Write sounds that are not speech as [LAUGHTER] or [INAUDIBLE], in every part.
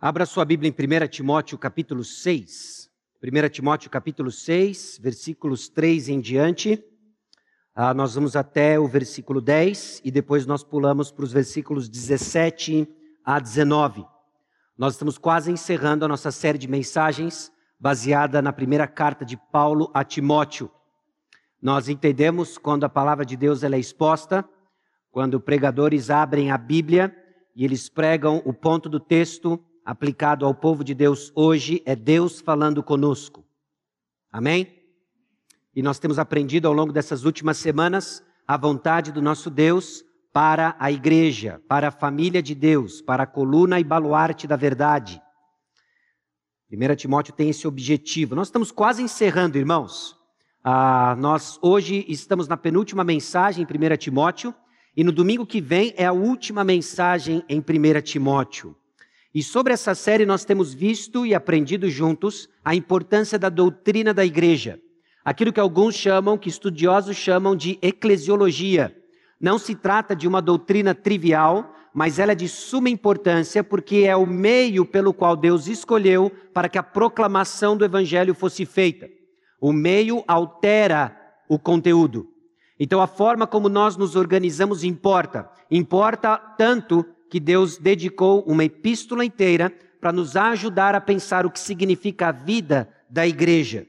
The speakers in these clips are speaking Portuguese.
Abra sua Bíblia em 1 Timóteo capítulo 6. 1 Timóteo capítulo 6, versículos 3 em diante. Ah, nós vamos até o versículo 10 e depois nós pulamos para os versículos 17 a 19. Nós estamos quase encerrando a nossa série de mensagens baseada na primeira carta de Paulo a Timóteo. Nós entendemos quando a palavra de Deus ela é exposta, quando pregadores abrem a Bíblia e eles pregam o ponto do texto aplicado ao povo de Deus hoje é Deus falando conosco. Amém? E nós temos aprendido ao longo dessas últimas semanas a vontade do nosso Deus para a igreja, para a família de Deus, para a coluna e baluarte da verdade. 1 Timóteo tem esse objetivo. Nós estamos quase encerrando, irmãos. Ah, nós hoje estamos na penúltima mensagem em 1 Timóteo, e no domingo que vem é a última mensagem em 1 Timóteo. E sobre essa série nós temos visto e aprendido juntos a importância da doutrina da igreja. Aquilo que alguns chamam, que estudiosos chamam de eclesiologia. Não se trata de uma doutrina trivial, mas ela é de suma importância porque é o meio pelo qual Deus escolheu para que a proclamação do evangelho fosse feita. O meio altera o conteúdo. Então a forma como nós nos organizamos importa. Importa tanto que Deus dedicou uma epístola inteira para nos ajudar a pensar o que significa a vida da igreja.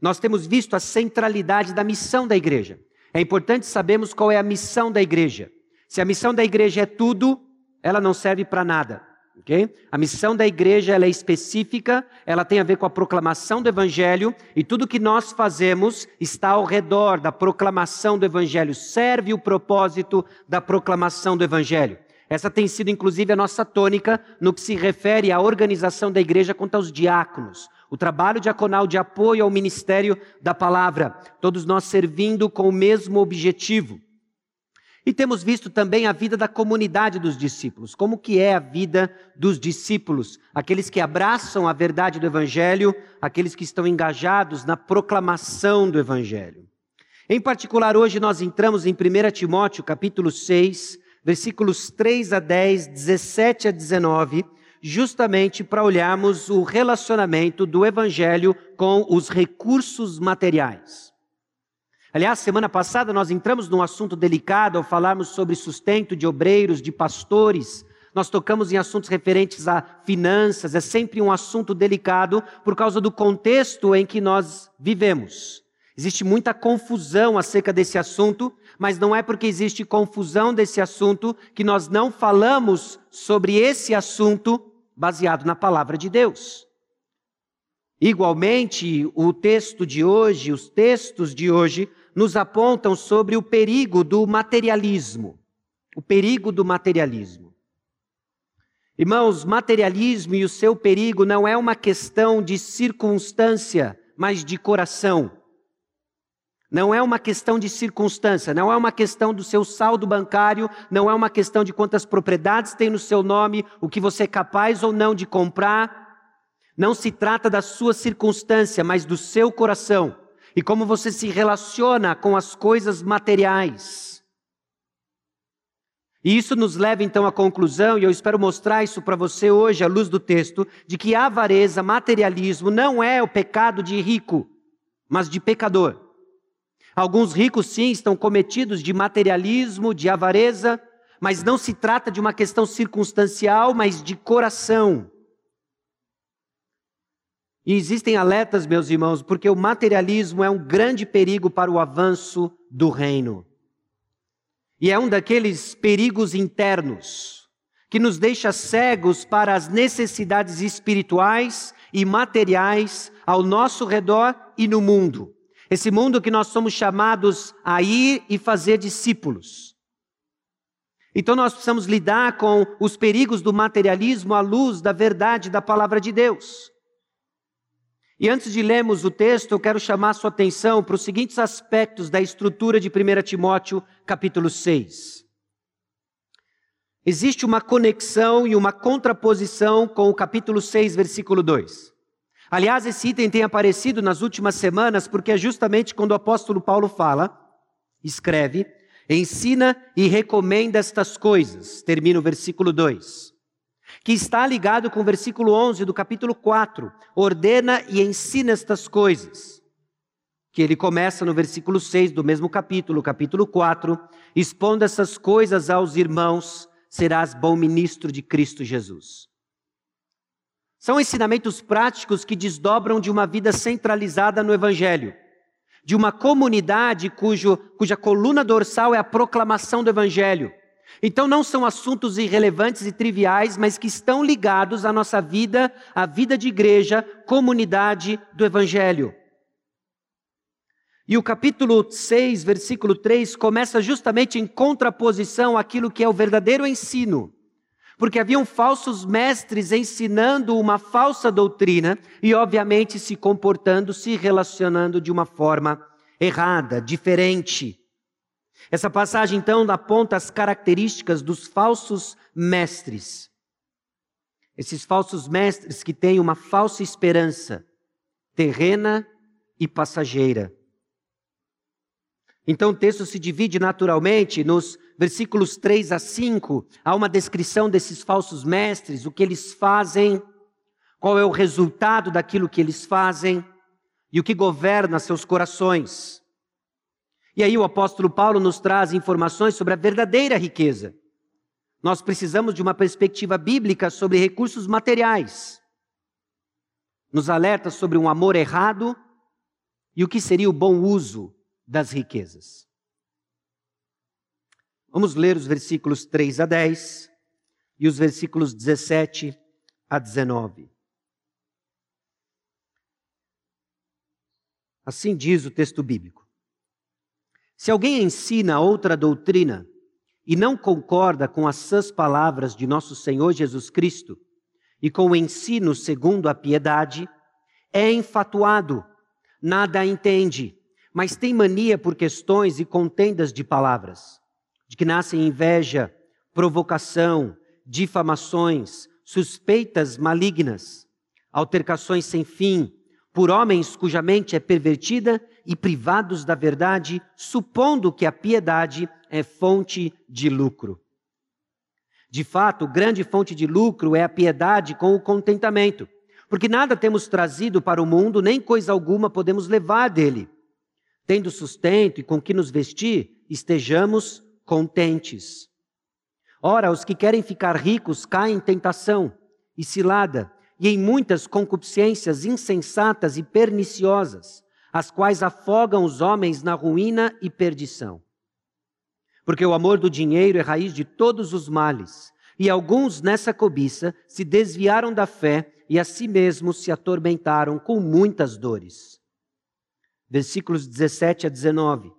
Nós temos visto a centralidade da missão da igreja. É importante sabermos qual é a missão da igreja. Se a missão da igreja é tudo, ela não serve para nada. Okay? A missão da igreja é específica, ela tem a ver com a proclamação do evangelho e tudo que nós fazemos está ao redor da proclamação do evangelho, serve o propósito da proclamação do evangelho. Essa tem sido, inclusive, a nossa tônica no que se refere à organização da igreja quanto aos diáconos. O trabalho diaconal de apoio ao ministério da palavra, todos nós servindo com o mesmo objetivo. E temos visto também a vida da comunidade dos discípulos, como que é a vida dos discípulos, aqueles que abraçam a verdade do evangelho, aqueles que estão engajados na proclamação do evangelho. Em particular, hoje nós entramos em 1 Timóteo, capítulo 6, versículos 3 a 10, 17 a 19, justamente para olharmos o relacionamento do evangelho com os recursos materiais. Aliás, semana passada nós entramos num assunto delicado ao falarmos sobre sustento de obreiros, de pastores. Nós tocamos em assuntos referentes a finanças, é sempre um assunto delicado por causa do contexto em que nós vivemos. Existe muita confusão acerca desse assunto, mas não é porque existe confusão desse assunto que nós não falamos sobre esse assunto baseado na palavra de Deus. Igualmente, o texto de hoje, os textos de hoje, nos apontam sobre o perigo do materialismo. O perigo do materialismo. Irmãos, materialismo e o seu perigo não é uma questão de circunstância, mas de coração. Não é uma questão de circunstância, não é uma questão do seu saldo bancário, não é uma questão de quantas propriedades tem no seu nome, o que você é capaz ou não de comprar. Não se trata da sua circunstância, mas do seu coração e como você se relaciona com as coisas materiais. E isso nos leva então à conclusão, e eu espero mostrar isso para você hoje, à luz do texto, de que avareza, materialismo, não é o pecado de rico, mas de pecador. Alguns ricos, sim, estão cometidos de materialismo, de avareza, mas não se trata de uma questão circunstancial, mas de coração. E existem alertas, meus irmãos, porque o materialismo é um grande perigo para o avanço do reino. E é um daqueles perigos internos que nos deixa cegos para as necessidades espirituais e materiais ao nosso redor e no mundo. Esse mundo que nós somos chamados a ir e fazer discípulos. Então nós precisamos lidar com os perigos do materialismo à luz da verdade da palavra de Deus. E antes de lermos o texto, eu quero chamar sua atenção para os seguintes aspectos da estrutura de 1 Timóteo, capítulo 6. Existe uma conexão e uma contraposição com o capítulo 6, versículo 2. Aliás, esse item tem aparecido nas últimas semanas porque é justamente quando o apóstolo Paulo fala, escreve, ensina e recomenda estas coisas. Termina o versículo 2. que está ligado com o versículo 11 do capítulo 4. Ordena e ensina estas coisas. Que ele começa no versículo 6 do mesmo capítulo, capítulo 4. Expondo essas coisas aos irmãos, serás bom ministro de Cristo Jesus. São ensinamentos práticos que desdobram de uma vida centralizada no Evangelho, de uma comunidade cujo, cuja coluna dorsal é a proclamação do Evangelho então não são assuntos irrelevantes e triviais, mas que estão ligados à nossa vida, à vida de igreja, comunidade do Evangelho. E o capítulo 6, versículo 3, começa justamente em contraposição àquilo que é o verdadeiro ensino. Porque haviam falsos mestres ensinando uma falsa doutrina e, obviamente, se comportando, se relacionando de uma forma errada, diferente. Essa passagem, então, aponta as características dos falsos mestres. Esses falsos mestres que têm uma falsa esperança terrena e passageira. Então o texto se divide naturalmente nos versículos 3 a 5, há uma descrição desses falsos mestres, o que eles fazem, qual é o resultado daquilo que eles fazem e o que governa seus corações. E aí o apóstolo Paulo nos traz informações sobre a verdadeira riqueza. Nós precisamos de uma perspectiva bíblica sobre recursos materiais. Nos alerta sobre um amor errado e o que seria o bom uso das riquezas. Vamos ler os versículos 3 a 10 e os versículos 17 a 19. Assim diz o texto bíblico. Se alguém ensina outra doutrina e não concorda com as sãs palavras de nosso Senhor Jesus Cristo e com o ensino segundo a piedade, é enfatuado, nada entende, mas tem mania por questões e contendas de palavras, de que nascem inveja, provocação, difamações, suspeitas malignas, altercações sem fim, por homens cuja mente é pervertida e privados da verdade, supondo que a piedade é fonte de lucro. De fato, grande fonte de lucro é a piedade com o contentamento, porque nada temos trazido para o mundo, nem coisa alguma podemos levar dele. Tendo sustento e com que nos vestir, estejamos contentes. Ora, os que querem ficar ricos caem em tentação e cilada, e em muitas concupiscências insensatas e perniciosas, as quais afogam os homens na ruína e perdição. Porque o amor do dinheiro é raiz de todos os males, e alguns nessa cobiça se desviaram da fé e a si mesmos se atormentaram com muitas dores. Versículos 17 a 19.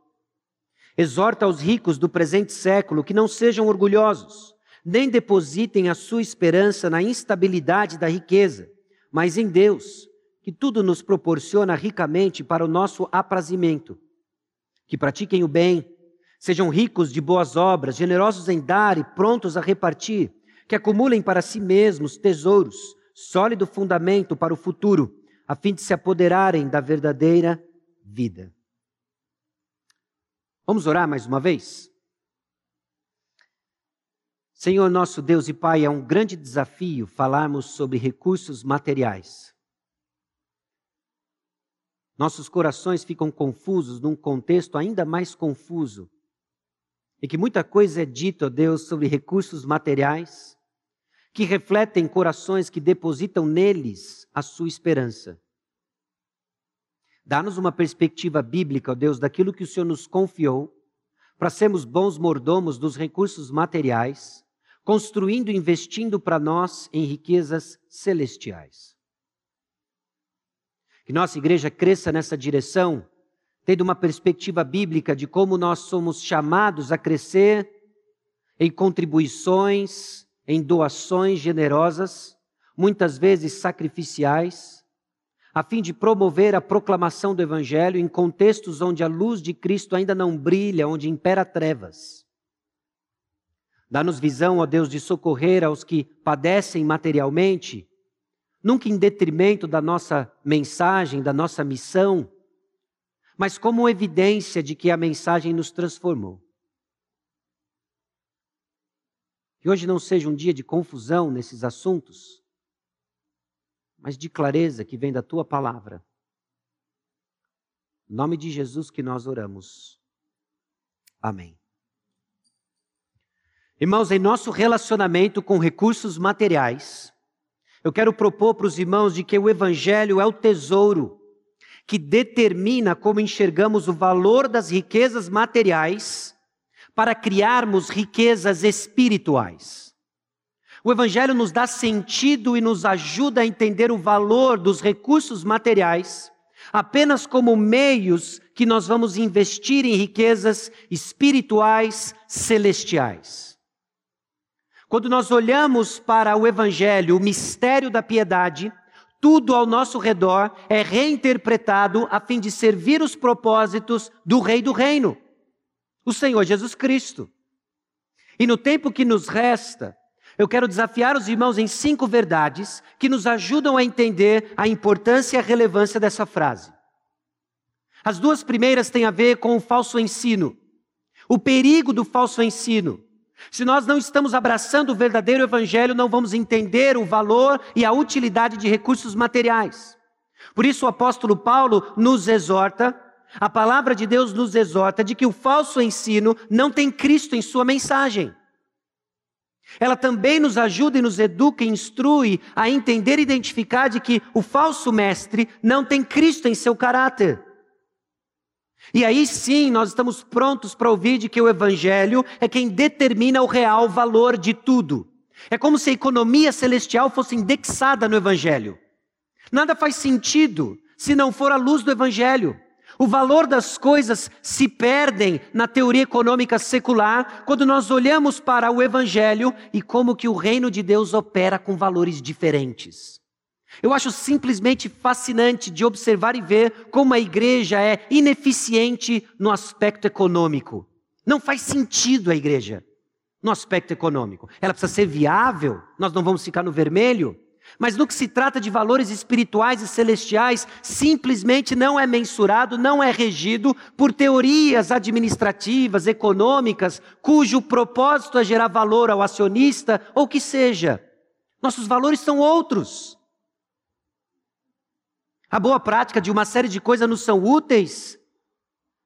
Exorta aos ricos do presente século que não sejam orgulhosos nem depositem a sua esperança na instabilidade da riqueza, mas em Deus, que tudo nos proporciona ricamente para o nosso aprazimento. Que pratiquem o bem, sejam ricos de boas obras, generosos em dar e prontos a repartir, que acumulem para si mesmos tesouros, sólido fundamento para o futuro, a fim de se apoderarem da verdadeira vida. Vamos orar mais uma vez? Senhor nosso Deus e Pai, é um grande desafio falarmos sobre recursos materiais. Nossos corações ficam confusos num contexto ainda mais confuso, e que muita coisa é dita, ó Deus, sobre recursos materiais, que refletem corações que depositam neles a sua esperança. Dá-nos uma perspectiva bíblica, ó Deus, daquilo que o Senhor nos confiou, para sermos bons mordomos dos recursos materiais construindo e investindo para nós em riquezas celestiais. Que nossa igreja cresça nessa direção, tendo uma perspectiva bíblica de como nós somos chamados a crescer em contribuições, em doações generosas, muitas vezes sacrificiais, a fim de promover a proclamação do Evangelho em contextos onde a luz de Cristo ainda não brilha, onde impera trevas. Dá-nos visão, ó Deus, de socorrer aos que padecem materialmente, nunca em detrimento da nossa mensagem, da nossa missão, mas como evidência de que a mensagem nos transformou. Que hoje não seja um dia de confusão nesses assuntos, mas de clareza que vem da tua palavra. Em nome de Jesus que nós oramos. Amém. Irmãos, em nosso relacionamento com recursos materiais, eu quero propor para os irmãos de que o Evangelho é o tesouro que determina como enxergamos o valor das riquezas materiais para criarmos riquezas espirituais. O Evangelho nos dá sentido e nos ajuda a entender o valor dos recursos materiais apenas como meios que nós vamos investir em riquezas espirituais celestiais. Quando nós olhamos para o Evangelho, o mistério da piedade, tudo ao nosso redor é reinterpretado a fim de servir os propósitos do Rei do Reino, o Senhor Jesus Cristo. E no tempo que nos resta, eu quero desafiar os irmãos em cinco verdades que nos ajudam a entender a importância e a relevância dessa frase. As duas primeiras têm a ver com o falso ensino, o perigo do falso ensino. Se nós não estamos abraçando o verdadeiro evangelho, não vamos entender o valor e a utilidade de recursos materiais. Por isso o apóstolo Paulo nos exorta, a palavra de Deus nos exorta de que o falso ensino não tem Cristo em sua mensagem. Ela também nos ajuda e nos educa e instrui a entender e identificar de que o falso mestre não tem Cristo em seu caráter. E aí sim nós estamos prontos para ouvir de que o Evangelho é quem determina o real valor de tudo. É como se a economia celestial fosse indexada no Evangelho. Nada faz sentido se não for a luz do Evangelho. O valor das coisas se perdem na teoria econômica secular quando nós olhamos para o Evangelho e como que o reino de Deus opera com valores diferentes. Eu acho simplesmente fascinante de observar e ver como a igreja é ineficiente no aspecto econômico. Não faz sentido a igreja no aspecto econômico. Ela precisa ser viável, nós não vamos ficar no vermelho. Mas no que se trata de valores espirituais e celestiais, simplesmente não é mensurado, não é regido por teorias administrativas, econômicas, cujo propósito é gerar valor ao acionista ou que seja. Nossos valores são outros. A boa prática de uma série de coisas nos são úteis,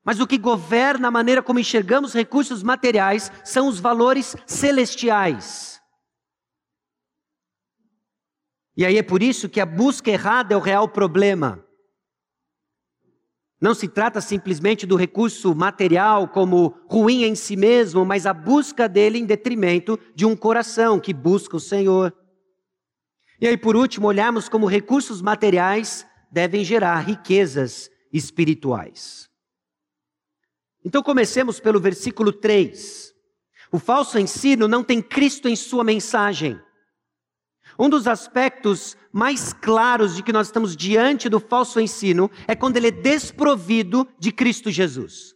mas o que governa a maneira como enxergamos recursos materiais são os valores celestiais. E aí é por isso que a busca errada é o real problema. Não se trata simplesmente do recurso material como ruim em si mesmo, mas a busca dele em detrimento de um coração que busca o Senhor. E aí, por último, olharmos como recursos materiais devem gerar riquezas espirituais. Então comecemos pelo versículo 3. O falso ensino não tem Cristo em sua mensagem. Um dos aspectos mais claros de que nós estamos diante do falso ensino é quando ele é desprovido de Cristo Jesus.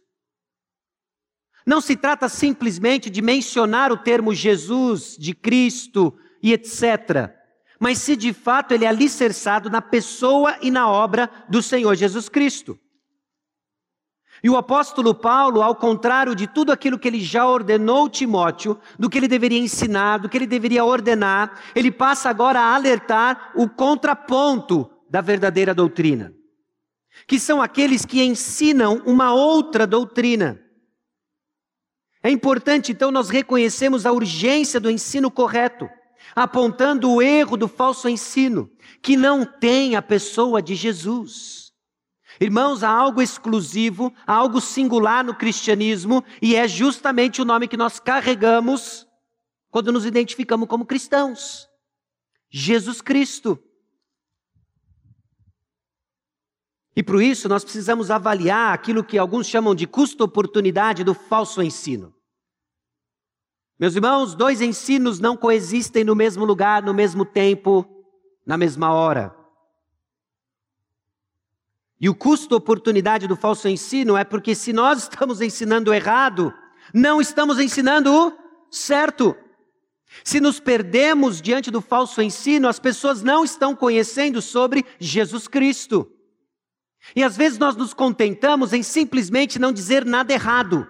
Não se trata simplesmente de mencionar o termo Jesus, de Cristo e etc mas se de fato ele é alicerçado na pessoa e na obra do Senhor Jesus Cristo. E o apóstolo Paulo, ao contrário de tudo aquilo que ele já ordenou Timóteo, do que ele deveria ensinar, do que ele deveria ordenar, ele passa agora a alertar o contraponto da verdadeira doutrina, que são aqueles que ensinam uma outra doutrina. É importante então nós reconhecermos a urgência do ensino correto apontando o erro do falso ensino, que não tem a pessoa de Jesus. Irmãos, há algo exclusivo, há algo singular no cristianismo, e é justamente o nome que nós carregamos quando nos identificamos como cristãos: Jesus Cristo. E por isso nós precisamos avaliar aquilo que alguns chamam de custo-oportunidade do falso ensino. Meus irmãos, dois ensinos não coexistem no mesmo lugar, no mesmo tempo, na mesma hora. E o custo-oportunidade do falso ensino é porque se nós estamos ensinando errado, não estamos ensinando o certo. Se nos perdemos diante do falso ensino, as pessoas não estão conhecendo sobre Jesus Cristo. E às vezes nós nos contentamos em simplesmente não dizer nada errado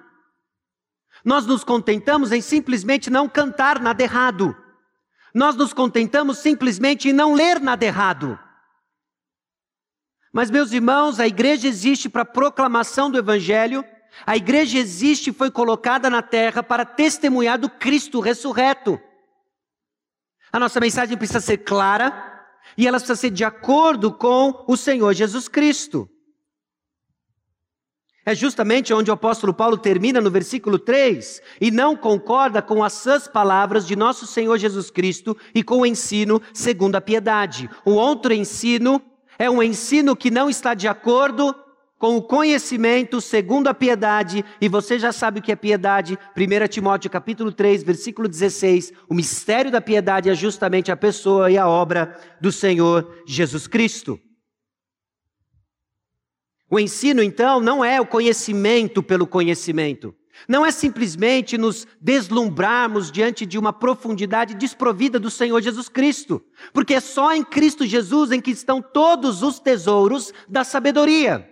Nós nos contentamos em simplesmente não cantar nada errado. Nós nos contentamos simplesmente em não ler nada errado. Mas, meus irmãos, a igreja existe para proclamação do Evangelho, a igreja existe e foi colocada na terra para testemunhar do Cristo ressurreto. A nossa mensagem precisa ser clara e ela precisa ser de acordo com o Senhor Jesus Cristo. É justamente onde o apóstolo Paulo termina no versículo 3 e não concorda com as sãs palavras de nosso Senhor Jesus Cristo e com o ensino segundo a piedade. O outro ensino é um ensino que não está de acordo com o conhecimento segundo a piedade, e você já sabe o que é piedade, 1 Timóteo capítulo 3, versículo 16, o mistério da piedade é justamente a pessoa e a obra do Senhor Jesus Cristo. O ensino, então, não é o conhecimento pelo conhecimento. Não é simplesmente nos deslumbrarmos diante de uma profundidade desprovida do Senhor Jesus Cristo, porque é só em Cristo Jesus em que estão todos os tesouros da sabedoria.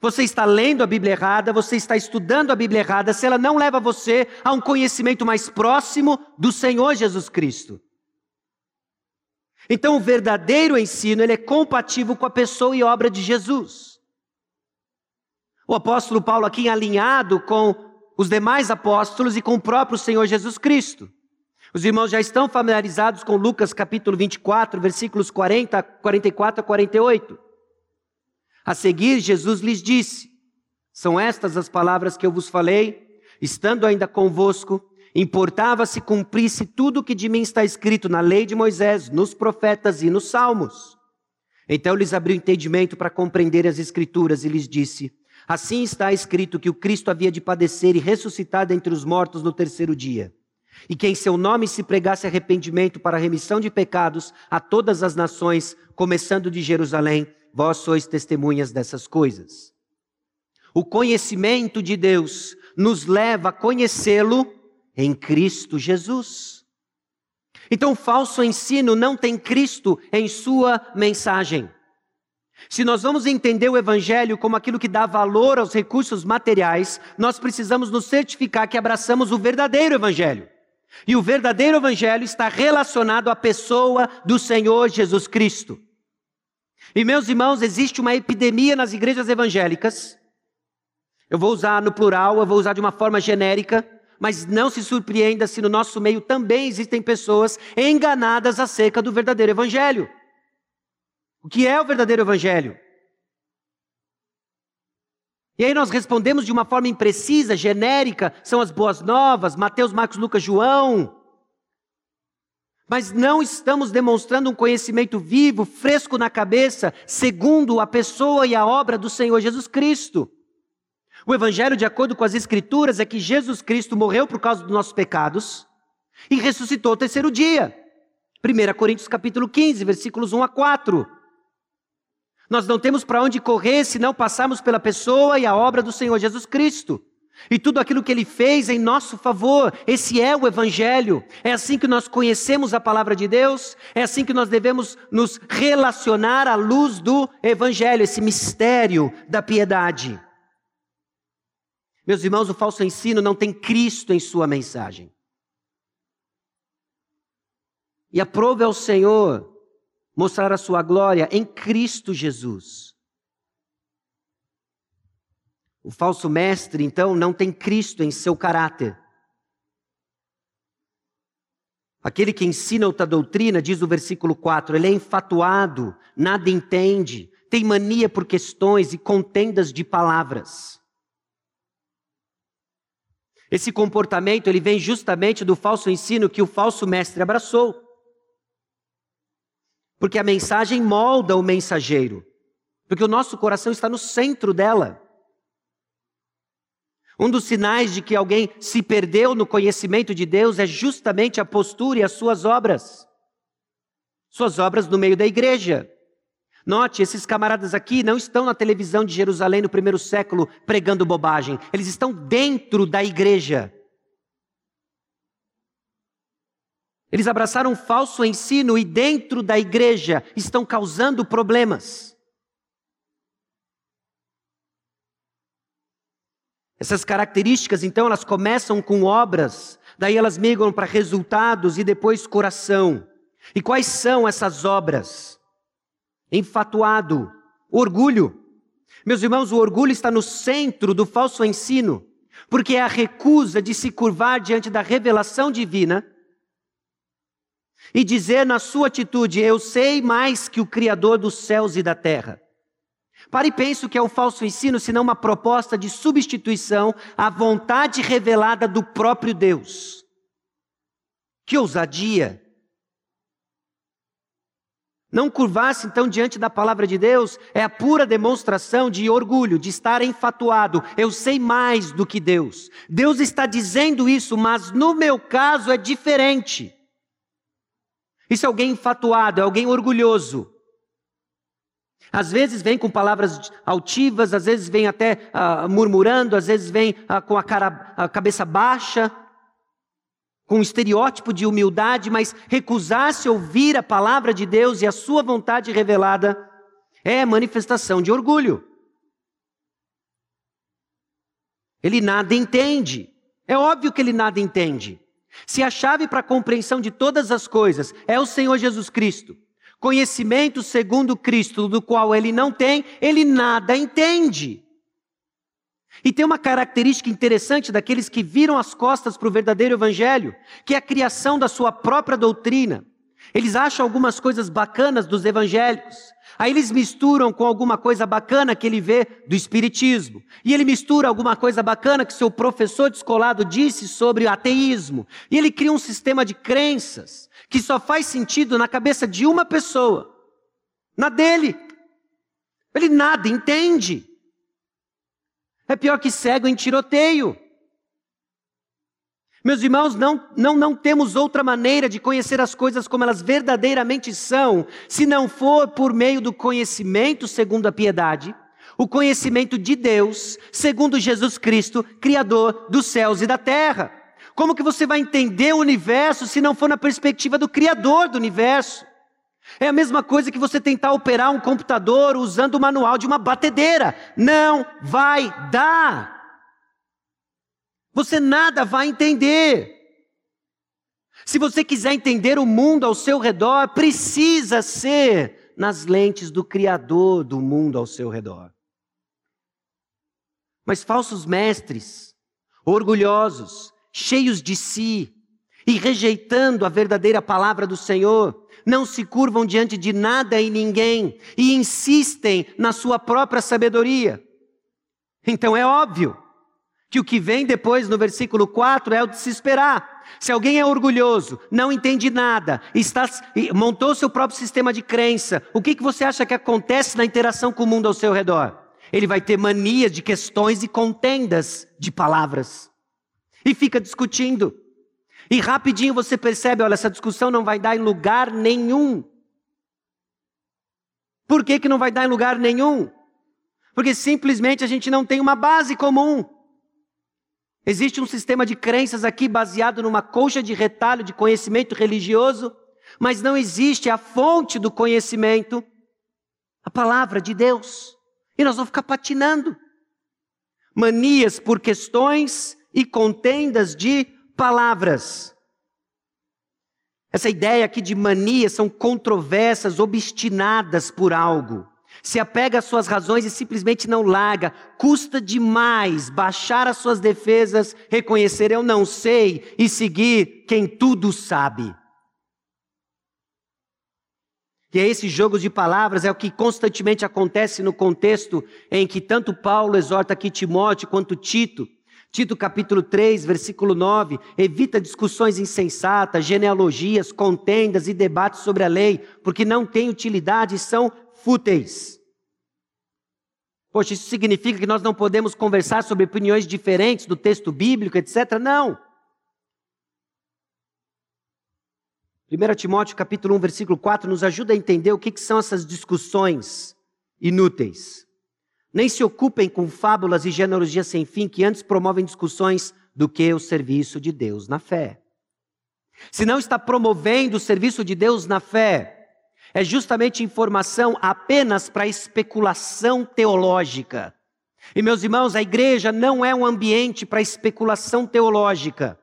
Você está lendo a Bíblia errada, você está estudando a Bíblia errada, se ela não leva você a um conhecimento mais próximo do Senhor Jesus Cristo. Então, o verdadeiro ensino, ele é compatível com a pessoa e obra de Jesus. O apóstolo Paulo aqui alinhado com os demais apóstolos e com o próprio Senhor Jesus Cristo. Os irmãos já estão familiarizados com Lucas capítulo 24, versículos 40, 44 a 48. A seguir, Jesus lhes disse: São estas as palavras que eu vos falei, estando ainda convosco, importava se cumprisse tudo o que de mim está escrito na lei de Moisés, nos profetas e nos salmos. Então lhes abriu entendimento para compreender as Escrituras e lhes disse: Assim está escrito que o Cristo havia de padecer e ressuscitar dentre os mortos no terceiro dia. E que em seu nome se pregasse arrependimento para a remissão de pecados a todas as nações, começando de Jerusalém, vós sois testemunhas dessas coisas. O conhecimento de Deus nos leva a conhecê-lo em Cristo Jesus. Então, o falso ensino não tem Cristo em sua mensagem. Se nós vamos entender o Evangelho como aquilo que dá valor aos recursos materiais, nós precisamos nos certificar que abraçamos o verdadeiro Evangelho. E o verdadeiro Evangelho está relacionado à pessoa do Senhor Jesus Cristo. E meus irmãos, existe uma epidemia nas igrejas evangélicas. Eu vou usar no plural, eu vou usar de uma forma genérica, mas não se surpreenda se no nosso meio também existem pessoas enganadas acerca do verdadeiro evangelho. O que é o verdadeiro evangelho? E aí nós respondemos de uma forma imprecisa, genérica, são as boas novas, Mateus, Marcos, Lucas, João. Mas não estamos demonstrando um conhecimento vivo, fresco na cabeça, segundo a pessoa e a obra do Senhor Jesus Cristo. O evangelho, de acordo com as escrituras, é que Jesus Cristo morreu por causa dos nossos pecados e ressuscitou ao terceiro dia. 1 Coríntios capítulo 15, versículos 1 a 4. Nós não temos para onde correr se não passarmos pela pessoa e a obra do Senhor Jesus Cristo. E tudo aquilo que ele fez em nosso favor, esse é o Evangelho. É assim que nós conhecemos a palavra de Deus, é assim que nós devemos nos relacionar à luz do Evangelho, esse mistério da piedade. Meus irmãos, o falso ensino não tem Cristo em sua mensagem. E aprove ao Senhor mostrar a sua glória em Cristo Jesus. O falso mestre, então, não tem Cristo em seu caráter. Aquele que ensina outra doutrina, diz o versículo 4, ele é enfatuado, nada entende, tem mania por questões e contendas de palavras. Esse comportamento ele vem justamente do falso ensino que o falso mestre abraçou. Porque a mensagem molda o mensageiro. Porque o nosso coração está no centro dela. Um dos sinais de que alguém se perdeu no conhecimento de Deus é justamente a postura e as suas obras. Suas obras no meio da igreja. Note, esses camaradas aqui não estão na televisão de Jerusalém no primeiro século pregando bobagem. Eles estão dentro da igreja. Eles abraçaram um falso ensino e dentro da igreja estão causando problemas. Essas características, então, elas começam com obras, daí elas migram para resultados e depois coração. E quais são essas obras? Enfatuado, orgulho. Meus irmãos, o orgulho está no centro do falso ensino, porque é a recusa de se curvar diante da revelação divina e dizer na sua atitude: Eu sei mais que o Criador dos céus e da terra. Pare e pense o que é um falso ensino, senão uma proposta de substituição à vontade revelada do próprio Deus. Que ousadia! Não curvar-se então diante da palavra de Deus é a pura demonstração de orgulho, de estar enfatuado. Eu sei mais do que Deus. Deus está dizendo isso, mas no meu caso é diferente. Isso é alguém enfatuado, é alguém orgulhoso. Às vezes vem com palavras altivas, às vezes vem até uh, murmurando, às vezes vem uh, com a, cara, a cabeça baixa, com um estereótipo de humildade, mas recusar-se ouvir a palavra de Deus e a sua vontade revelada é manifestação de orgulho. Ele nada entende. É óbvio que ele nada entende. Se a chave para a compreensão de todas as coisas é o Senhor Jesus Cristo, conhecimento segundo Cristo, do qual ele não tem, ele nada entende. E tem uma característica interessante daqueles que viram as costas para o verdadeiro evangelho, que é a criação da sua própria doutrina. Eles acham algumas coisas bacanas dos evangélicos. Aí eles misturam com alguma coisa bacana que ele vê do espiritismo. E ele mistura alguma coisa bacana que seu professor descolado disse sobre ateísmo. E ele cria um sistema de crenças que só faz sentido na cabeça de uma pessoa, na dele. Ele nada entende. É pior que cego em tiroteio. Meus irmãos, não, não, não temos outra maneira de conhecer as coisas como elas verdadeiramente são, se não for por meio do conhecimento segundo a piedade, o conhecimento de Deus, segundo Jesus Cristo, Criador dos céus e da terra. Como que você vai entender o universo se não for na perspectiva do Criador do universo? É a mesma coisa que você tentar operar um computador usando o manual de uma batedeira. Não vai dar. Você nada vai entender. Se você quiser entender o mundo ao seu redor, precisa ser nas lentes do Criador do mundo ao seu redor. Mas falsos mestres, orgulhosos, cheios de si e rejeitando a verdadeira palavra do Senhor, não se curvam diante de nada e ninguém e insistem na sua própria sabedoria. Então é óbvio que o que vem depois no versículo 4 é o de se esperar. Se alguém é orgulhoso, não entende nada, está, montou seu próprio sistema de crença, o que, que você acha que acontece na interação com o mundo ao seu redor? Ele vai ter manias de questões e contendas de palavras e fica discutindo. E rapidinho você percebe: olha, essa discussão não vai dar em lugar nenhum. Por que, que não vai dar em lugar nenhum? Porque simplesmente a gente não tem uma base comum. Existe um sistema de crenças aqui baseado numa colcha de retalho de conhecimento religioso, mas não existe a fonte do conhecimento, a palavra de Deus. E nós vamos ficar patinando. Manias por questões e contendas de palavras. Essa ideia aqui de mania são controvérsias obstinadas por algo. Se apega às suas razões e simplesmente não larga. Custa demais baixar as suas defesas, reconhecer eu não sei e seguir quem tudo sabe. E é esse jogo de palavras é o que constantemente acontece no contexto em que tanto Paulo exorta aqui Timóteo quanto Tito Tito capítulo 3, versículo 9, evita discussões insensatas, genealogias, contendas e debates sobre a lei, porque não têm utilidade e são fúteis. Poxa, isso significa que nós não podemos conversar sobre opiniões diferentes do texto bíblico, etc. Não. 1 Timóteo capítulo 1, versículo 4 nos ajuda a entender o que, que são essas discussões inúteis. Nem se ocupem com fábulas e genealogias sem fim, que antes promovem discussões do que o serviço de Deus na fé. Se não está promovendo o serviço de Deus na fé, é justamente informação apenas para especulação teológica. E meus irmãos, a igreja não é um ambiente para especulação teológica.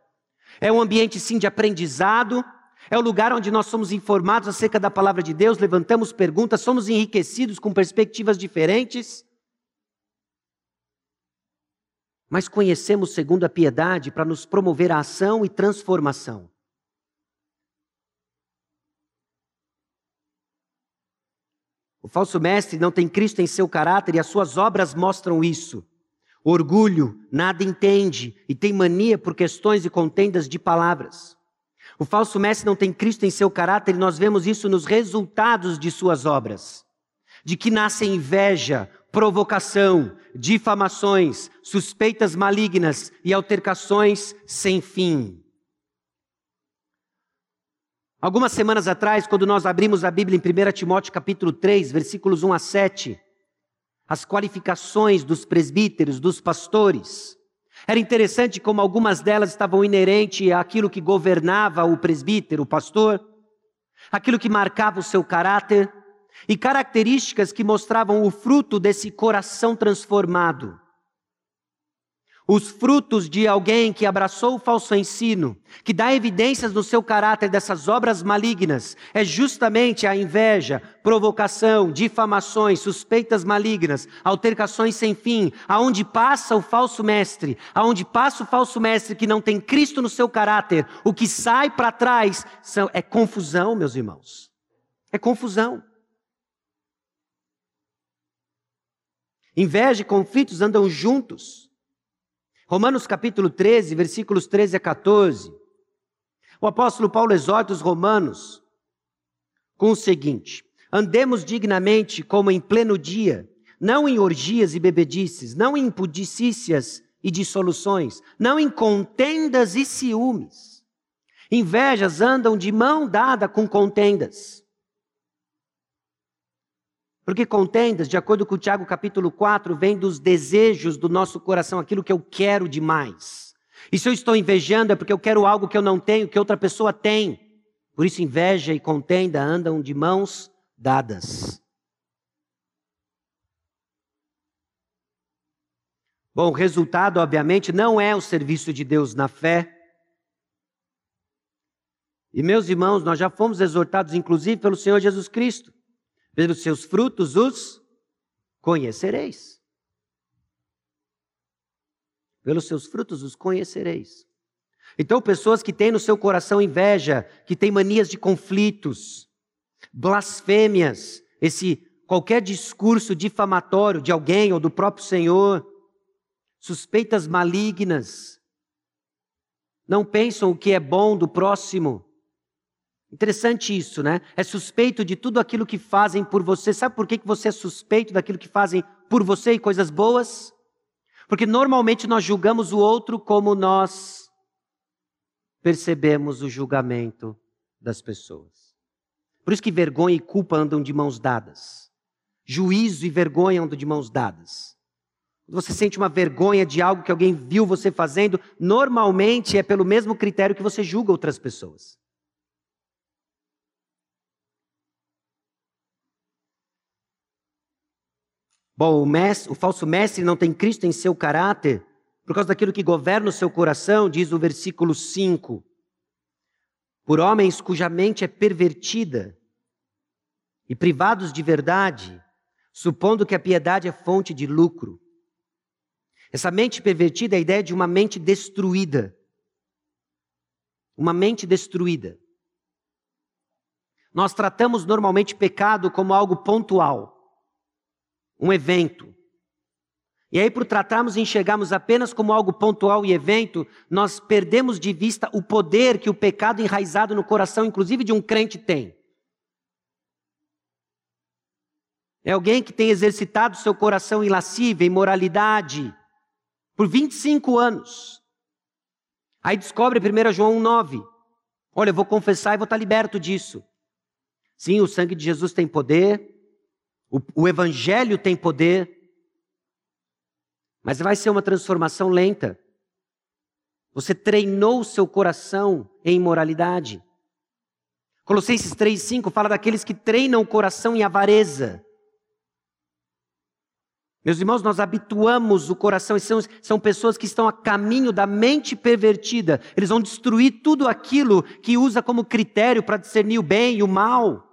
É um ambiente sim de aprendizado, é o lugar onde nós somos informados acerca da palavra de Deus, levantamos perguntas, somos enriquecidos com perspectivas diferentes. Mas conhecemos segundo a piedade para nos promover a ação e transformação. O falso mestre não tem Cristo em seu caráter e as suas obras mostram isso. Orgulho, nada entende e tem mania por questões e contendas de palavras. O falso mestre não tem Cristo em seu caráter e nós vemos isso nos resultados de suas obras. De que nasce inveja, provocação, difamações, suspeitas malignas e altercações sem fim. Algumas semanas atrás, quando nós abrimos a Bíblia em 1 Timóteo capítulo 3, versículos 1 a 7, as qualificações dos presbíteros, dos pastores, era interessante como algumas delas estavam inerentes àquilo que governava o presbítero, o pastor, aquilo que marcava o seu caráter, e características que mostravam o fruto desse coração transformado os frutos de alguém que abraçou o falso ensino, que dá evidências do seu caráter dessas obras malignas, é justamente a inveja, provocação, difamações, suspeitas malignas, altercações sem fim, aonde passa o falso mestre, aonde passa o falso mestre que não tem Cristo no seu caráter, o que sai para trás são, é confusão, meus irmãos. É confusão. Inveja e conflitos andam juntos. Romanos capítulo 13, versículos 13 a 14. O apóstolo Paulo exorta os romanos com o seguinte: Andemos dignamente como em pleno dia, não em orgias e bebedices, não em impudicícias e dissoluções, não em contendas e ciúmes. Invejas andam de mão dada com contendas. Porque contendas, de acordo com Tiago capítulo 4, vem dos desejos do nosso coração, aquilo que eu quero demais. E se eu estou invejando é porque eu quero algo que eu não tenho, que outra pessoa tem. Por isso inveja e contenda andam de mãos dadas. Bom, o resultado, obviamente, não é o serviço de Deus na fé. E meus irmãos, nós já fomos exortados, inclusive, pelo Senhor Jesus Cristo. Pelos seus frutos os conhecereis. Pelos seus frutos os conhecereis. Então, pessoas que têm no seu coração inveja, que têm manias de conflitos, blasfêmias, esse qualquer discurso difamatório de alguém ou do próprio Senhor, suspeitas malignas, não pensam o que é bom do próximo, Interessante isso, né? É suspeito de tudo aquilo que fazem por você. Sabe por que você é suspeito daquilo que fazem por você e coisas boas? Porque normalmente nós julgamos o outro como nós percebemos o julgamento das pessoas. Por isso que vergonha e culpa andam de mãos dadas. Juízo e vergonha andam de mãos dadas. Quando você sente uma vergonha de algo que alguém viu você fazendo, normalmente é pelo mesmo critério que você julga outras pessoas. Bom, o, mestre, o falso mestre não tem Cristo em seu caráter, por causa daquilo que governa o seu coração, diz o versículo 5. Por homens cuja mente é pervertida e privados de verdade, supondo que a piedade é fonte de lucro. Essa mente pervertida é a ideia de uma mente destruída. Uma mente destruída. Nós tratamos normalmente pecado como algo pontual um evento. E aí, por tratarmos e enxergarmos apenas como algo pontual e evento, nós perdemos de vista o poder que o pecado enraizado no coração, inclusive de um crente, tem. É alguém que tem exercitado seu coração em lascívia, em moralidade, por 25 anos. Aí descobre 1 João 1,9. Olha, eu vou confessar e vou estar liberto disso. Sim, o sangue de Jesus tem poder, o, o evangelho tem poder, mas vai ser uma transformação lenta. Você treinou o seu coração em imoralidade. Colossenses 3,5 fala daqueles que treinam o coração em avareza. Meus irmãos, nós habituamos o coração, são, são pessoas que estão a caminho da mente pervertida. Eles vão destruir tudo aquilo que usa como critério para discernir o bem e o mal.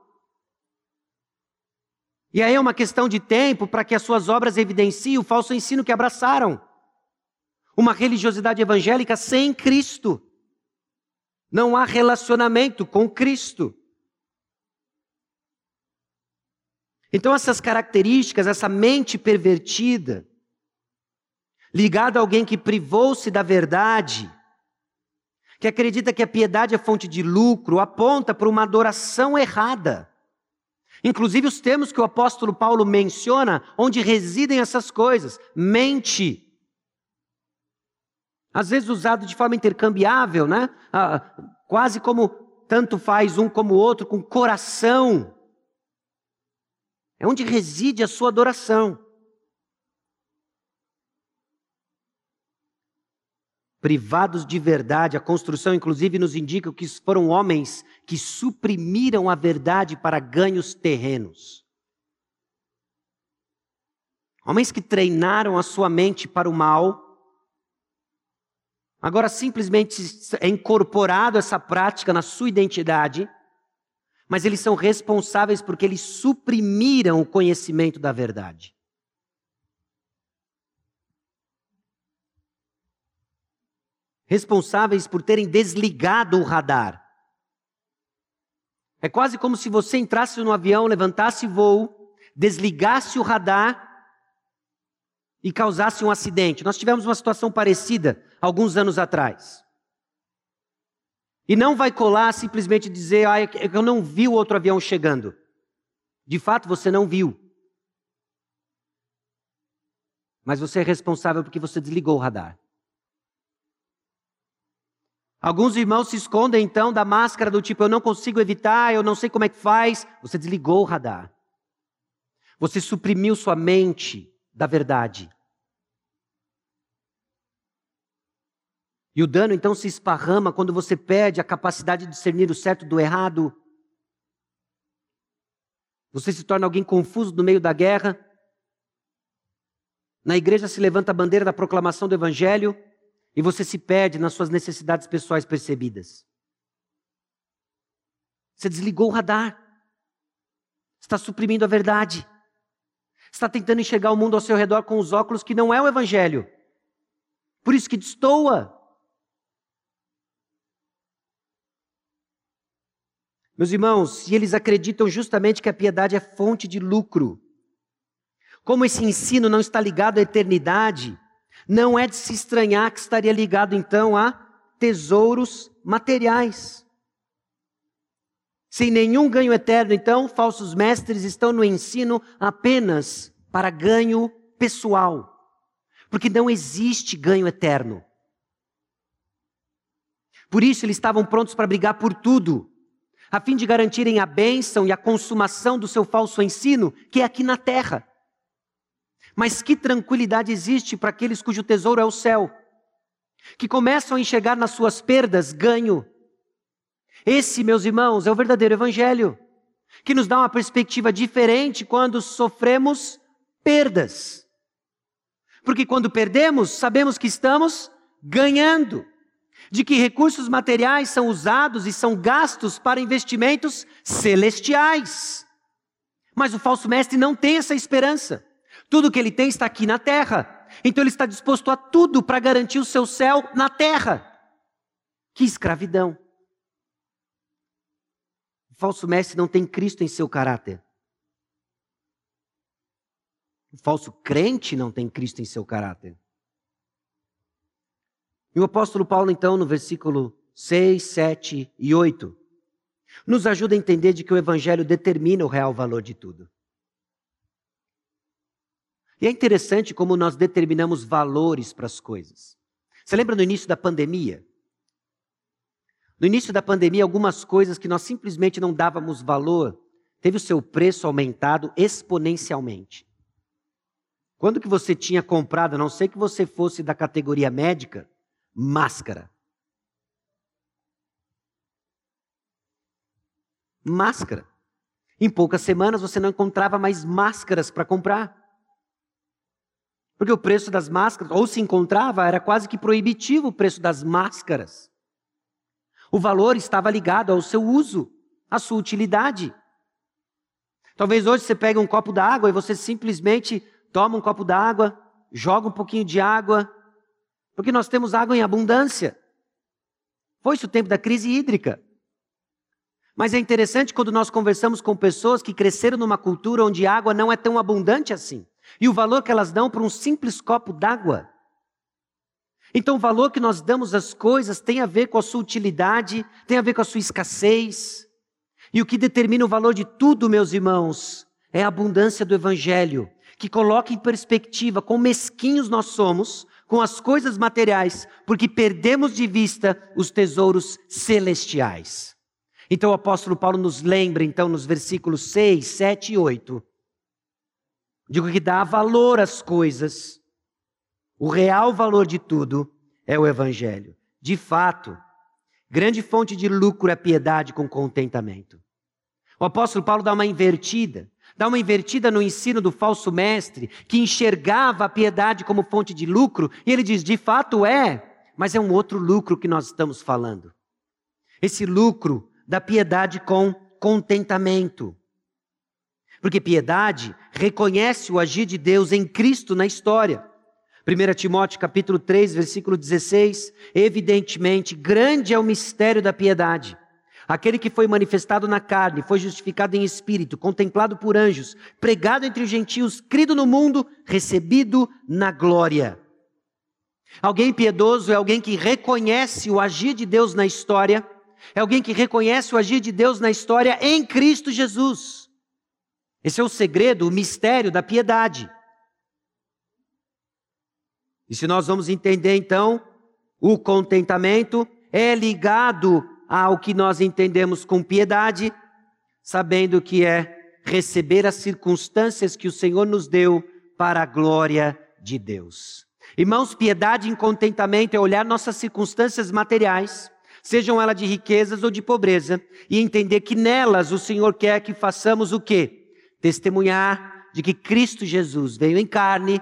E aí é uma questão de tempo para que as suas obras evidenciem o falso ensino que abraçaram. Uma religiosidade evangélica sem Cristo. Não há relacionamento com Cristo. Então, essas características, essa mente pervertida, ligada a alguém que privou-se da verdade, que acredita que a piedade é fonte de lucro, aponta para uma adoração errada. Inclusive, os termos que o apóstolo Paulo menciona, onde residem essas coisas: mente. Às vezes usado de forma intercambiável, né? Ah, quase como tanto faz um como o outro, com coração. É onde reside a sua adoração. Privados de verdade, a construção, inclusive, nos indica que foram homens que suprimiram a verdade para ganhos terrenos. Homens que treinaram a sua mente para o mal, agora simplesmente é incorporado essa prática na sua identidade mas eles são responsáveis porque eles suprimiram o conhecimento da verdade. Responsáveis por terem desligado o radar. É quase como se você entrasse no avião, levantasse voo, desligasse o radar e causasse um acidente. Nós tivemos uma situação parecida alguns anos atrás. E não vai colar simplesmente dizer, ah, eu não vi o outro avião chegando. De fato, você não viu. Mas você é responsável porque você desligou o radar. Alguns irmãos se escondem então da máscara do tipo, eu não consigo evitar, eu não sei como é que faz. Você desligou o radar. Você suprimiu sua mente da verdade. E o dano então se esparrama quando você perde a capacidade de discernir o certo do errado. Você se torna alguém confuso no meio da guerra. Na igreja se levanta a bandeira da proclamação do evangelho e você se perde nas suas necessidades pessoais percebidas. Você desligou o radar. Está suprimindo a verdade. Está tentando enxergar o mundo ao seu redor com os óculos que não é o evangelho. Por isso que destoa. Meus irmãos, e eles acreditam justamente que a piedade é fonte de lucro. Como esse ensino não está ligado à eternidade, não é de se estranhar que estaria ligado então a tesouros materiais. Sem nenhum ganho eterno, então, falsos mestres estão no ensino apenas para ganho pessoal. Porque não existe ganho eterno. Por isso, eles estavam prontos para brigar por tudo a fim de garantirem a bênção e a consumação do seu falso ensino, que é aqui na terra. Mas que tranquilidade existe para aqueles cujo tesouro é o céu, que começam a enxergar nas suas perdas ganho. Esse, meus irmãos, é o verdadeiro evangelho, que nos dá uma perspectiva diferente quando sofremos perdas. Porque quando perdemos, sabemos que estamos ganhando de que recursos materiais são usados e são gastos para investimentos celestiais. Mas o falso mestre não tem essa esperança. Tudo que ele tem está aqui na terra. Então ele está disposto a tudo para garantir o seu céu na terra. Que escravidão. O falso mestre não tem Cristo em seu caráter. O falso crente não tem Cristo em seu caráter. E o apóstolo Paulo, então, no versículo 6, 7 e 8, nos ajuda a entender de que o evangelho determina o real valor de tudo. E é interessante como nós determinamos valores para as coisas. Você lembra no início da pandemia? No início da pandemia, algumas coisas que nós simplesmente não dávamos valor, teve o seu preço aumentado exponencialmente. Quando que você tinha comprado, a não sei que você fosse da categoria médica, máscara. Máscara. Em poucas semanas você não encontrava mais máscaras para comprar. Porque o preço das máscaras, ou se encontrava, era quase que proibitivo o preço das máscaras. O valor estava ligado ao seu uso, à sua utilidade. Talvez hoje você pegue um copo d'água e você simplesmente toma um copo d'água, joga um pouquinho de água, porque nós temos água em abundância. Foi isso o tempo da crise hídrica. Mas é interessante quando nós conversamos com pessoas que cresceram numa cultura onde a água não é tão abundante assim. E o valor que elas dão para um simples copo d'água. Então, o valor que nós damos às coisas tem a ver com a sua utilidade, tem a ver com a sua escassez. E o que determina o valor de tudo, meus irmãos, é a abundância do Evangelho, que coloca em perspectiva quão mesquinhos nós somos com as coisas materiais, porque perdemos de vista os tesouros celestiais. Então o apóstolo Paulo nos lembra, então, nos versículos 6, 7 e 8, digo que dá valor às coisas, o real valor de tudo é o Evangelho. De fato, grande fonte de lucro é a piedade com contentamento. O apóstolo Paulo dá uma invertida, dá uma invertida no ensino do falso mestre, que enxergava a piedade como fonte de lucro, e ele diz: de fato é, mas é um outro lucro que nós estamos falando. Esse lucro da piedade com contentamento. Porque piedade reconhece o agir de Deus em Cristo na história. 1 Timóteo capítulo 3, versículo 16, evidentemente, grande é o mistério da piedade. Aquele que foi manifestado na carne, foi justificado em espírito, contemplado por anjos, pregado entre os gentios, crido no mundo, recebido na glória. Alguém piedoso é alguém que reconhece o agir de Deus na história é alguém que reconhece o agir de Deus na história em Cristo Jesus. Esse é o segredo, o mistério da piedade. E se nós vamos entender então, o contentamento é ligado ao que nós entendemos com piedade, sabendo que é receber as circunstâncias que o Senhor nos deu para a glória de Deus. Irmãos, piedade e contentamento é olhar nossas circunstâncias materiais sejam elas de riquezas ou de pobreza, e entender que nelas o Senhor quer que façamos o quê? Testemunhar de que Cristo Jesus veio em carne,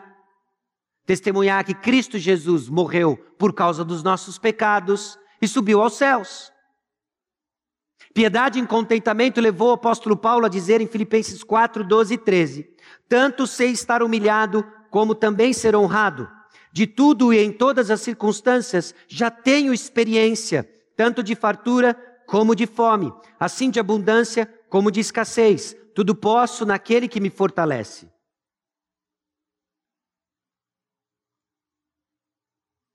testemunhar que Cristo Jesus morreu por causa dos nossos pecados e subiu aos céus. Piedade e contentamento levou o apóstolo Paulo a dizer em Filipenses 4, 12 e 13: Tanto sei estar humilhado, como também ser honrado. De tudo e em todas as circunstâncias já tenho experiência, tanto de fartura como de fome, assim de abundância como de escassez. Tudo posso naquele que me fortalece.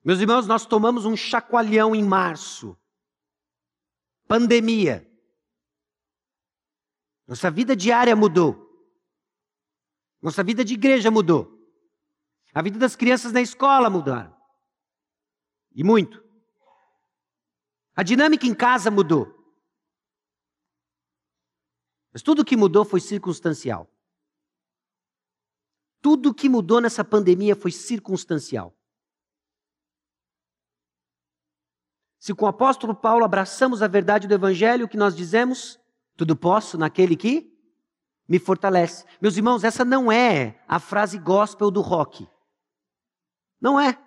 Meus irmãos, nós tomamos um chacoalhão em março. Pandemia. Nossa vida diária mudou. Nossa vida de igreja mudou. A vida das crianças na escola mudaram. E muito. A dinâmica em casa mudou. Mas tudo que mudou foi circunstancial. Tudo que mudou nessa pandemia foi circunstancial. Se com o apóstolo Paulo abraçamos a verdade do evangelho, o que nós dizemos? Tudo posso naquele que me fortalece. Meus irmãos, essa não é a frase gospel do rock. Não é.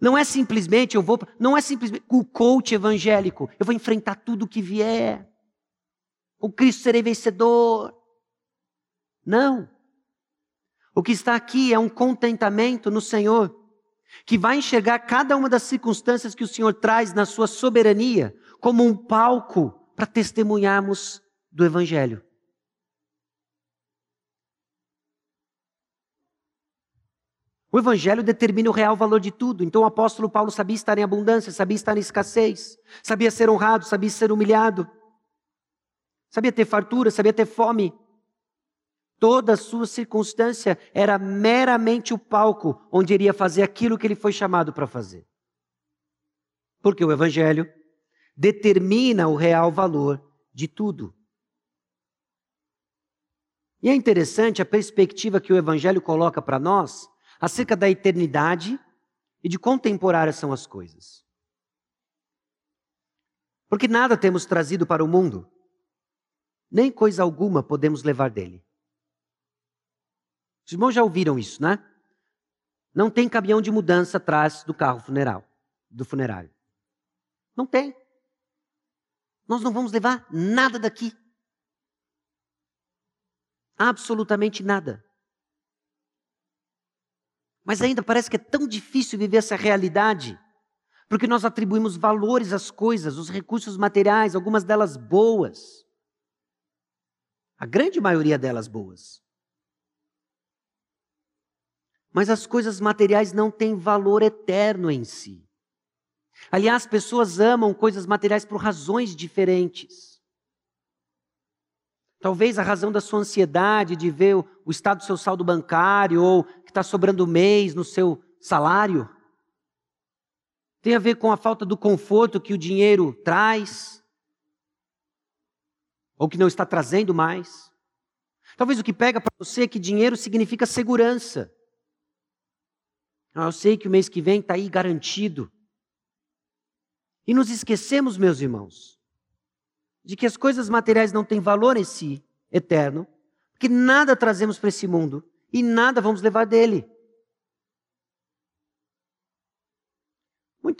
Não é simplesmente eu vou, não é simplesmente o coach evangélico, eu vou enfrentar tudo que vier. Com Cristo serei vencedor. Não. O que está aqui é um contentamento no Senhor, que vai enxergar cada uma das circunstâncias que o Senhor traz na sua soberania como um palco para testemunharmos do Evangelho. O Evangelho determina o real valor de tudo. Então o apóstolo Paulo sabia estar em abundância, sabia estar em escassez, sabia ser honrado, sabia ser humilhado, sabia ter fartura, sabia ter fome. Toda a sua circunstância era meramente o palco onde iria fazer aquilo que ele foi chamado para fazer. Porque o Evangelho determina o real valor de tudo. E é interessante a perspectiva que o Evangelho coloca para nós acerca da eternidade e de quão temporárias são as coisas. Porque nada temos trazido para o mundo, nem coisa alguma podemos levar dele. Os irmãos já ouviram isso, né? Não tem caminhão de mudança atrás do carro funeral, do funerário. Não tem. Nós não vamos levar nada daqui. Absolutamente nada. Mas ainda parece que é tão difícil viver essa realidade, porque nós atribuímos valores às coisas, os recursos materiais, algumas delas boas. A grande maioria delas boas. Mas as coisas materiais não têm valor eterno em si. Aliás, pessoas amam coisas materiais por razões diferentes. Talvez a razão da sua ansiedade de ver o, estado do seu saldo bancário ou que está sobrando mês no seu salário tem a ver com a falta do conforto que o dinheiro traz ou que não está trazendo mais. Talvez o que pega para você é que dinheiro significa segurança. Ah, eu sei que o mês que vem está aí garantido. E nos esquecemos, meus irmãos, de que as coisas materiais não têm valor em si, eterno, porque nada trazemos para esse mundo e nada vamos levar dele.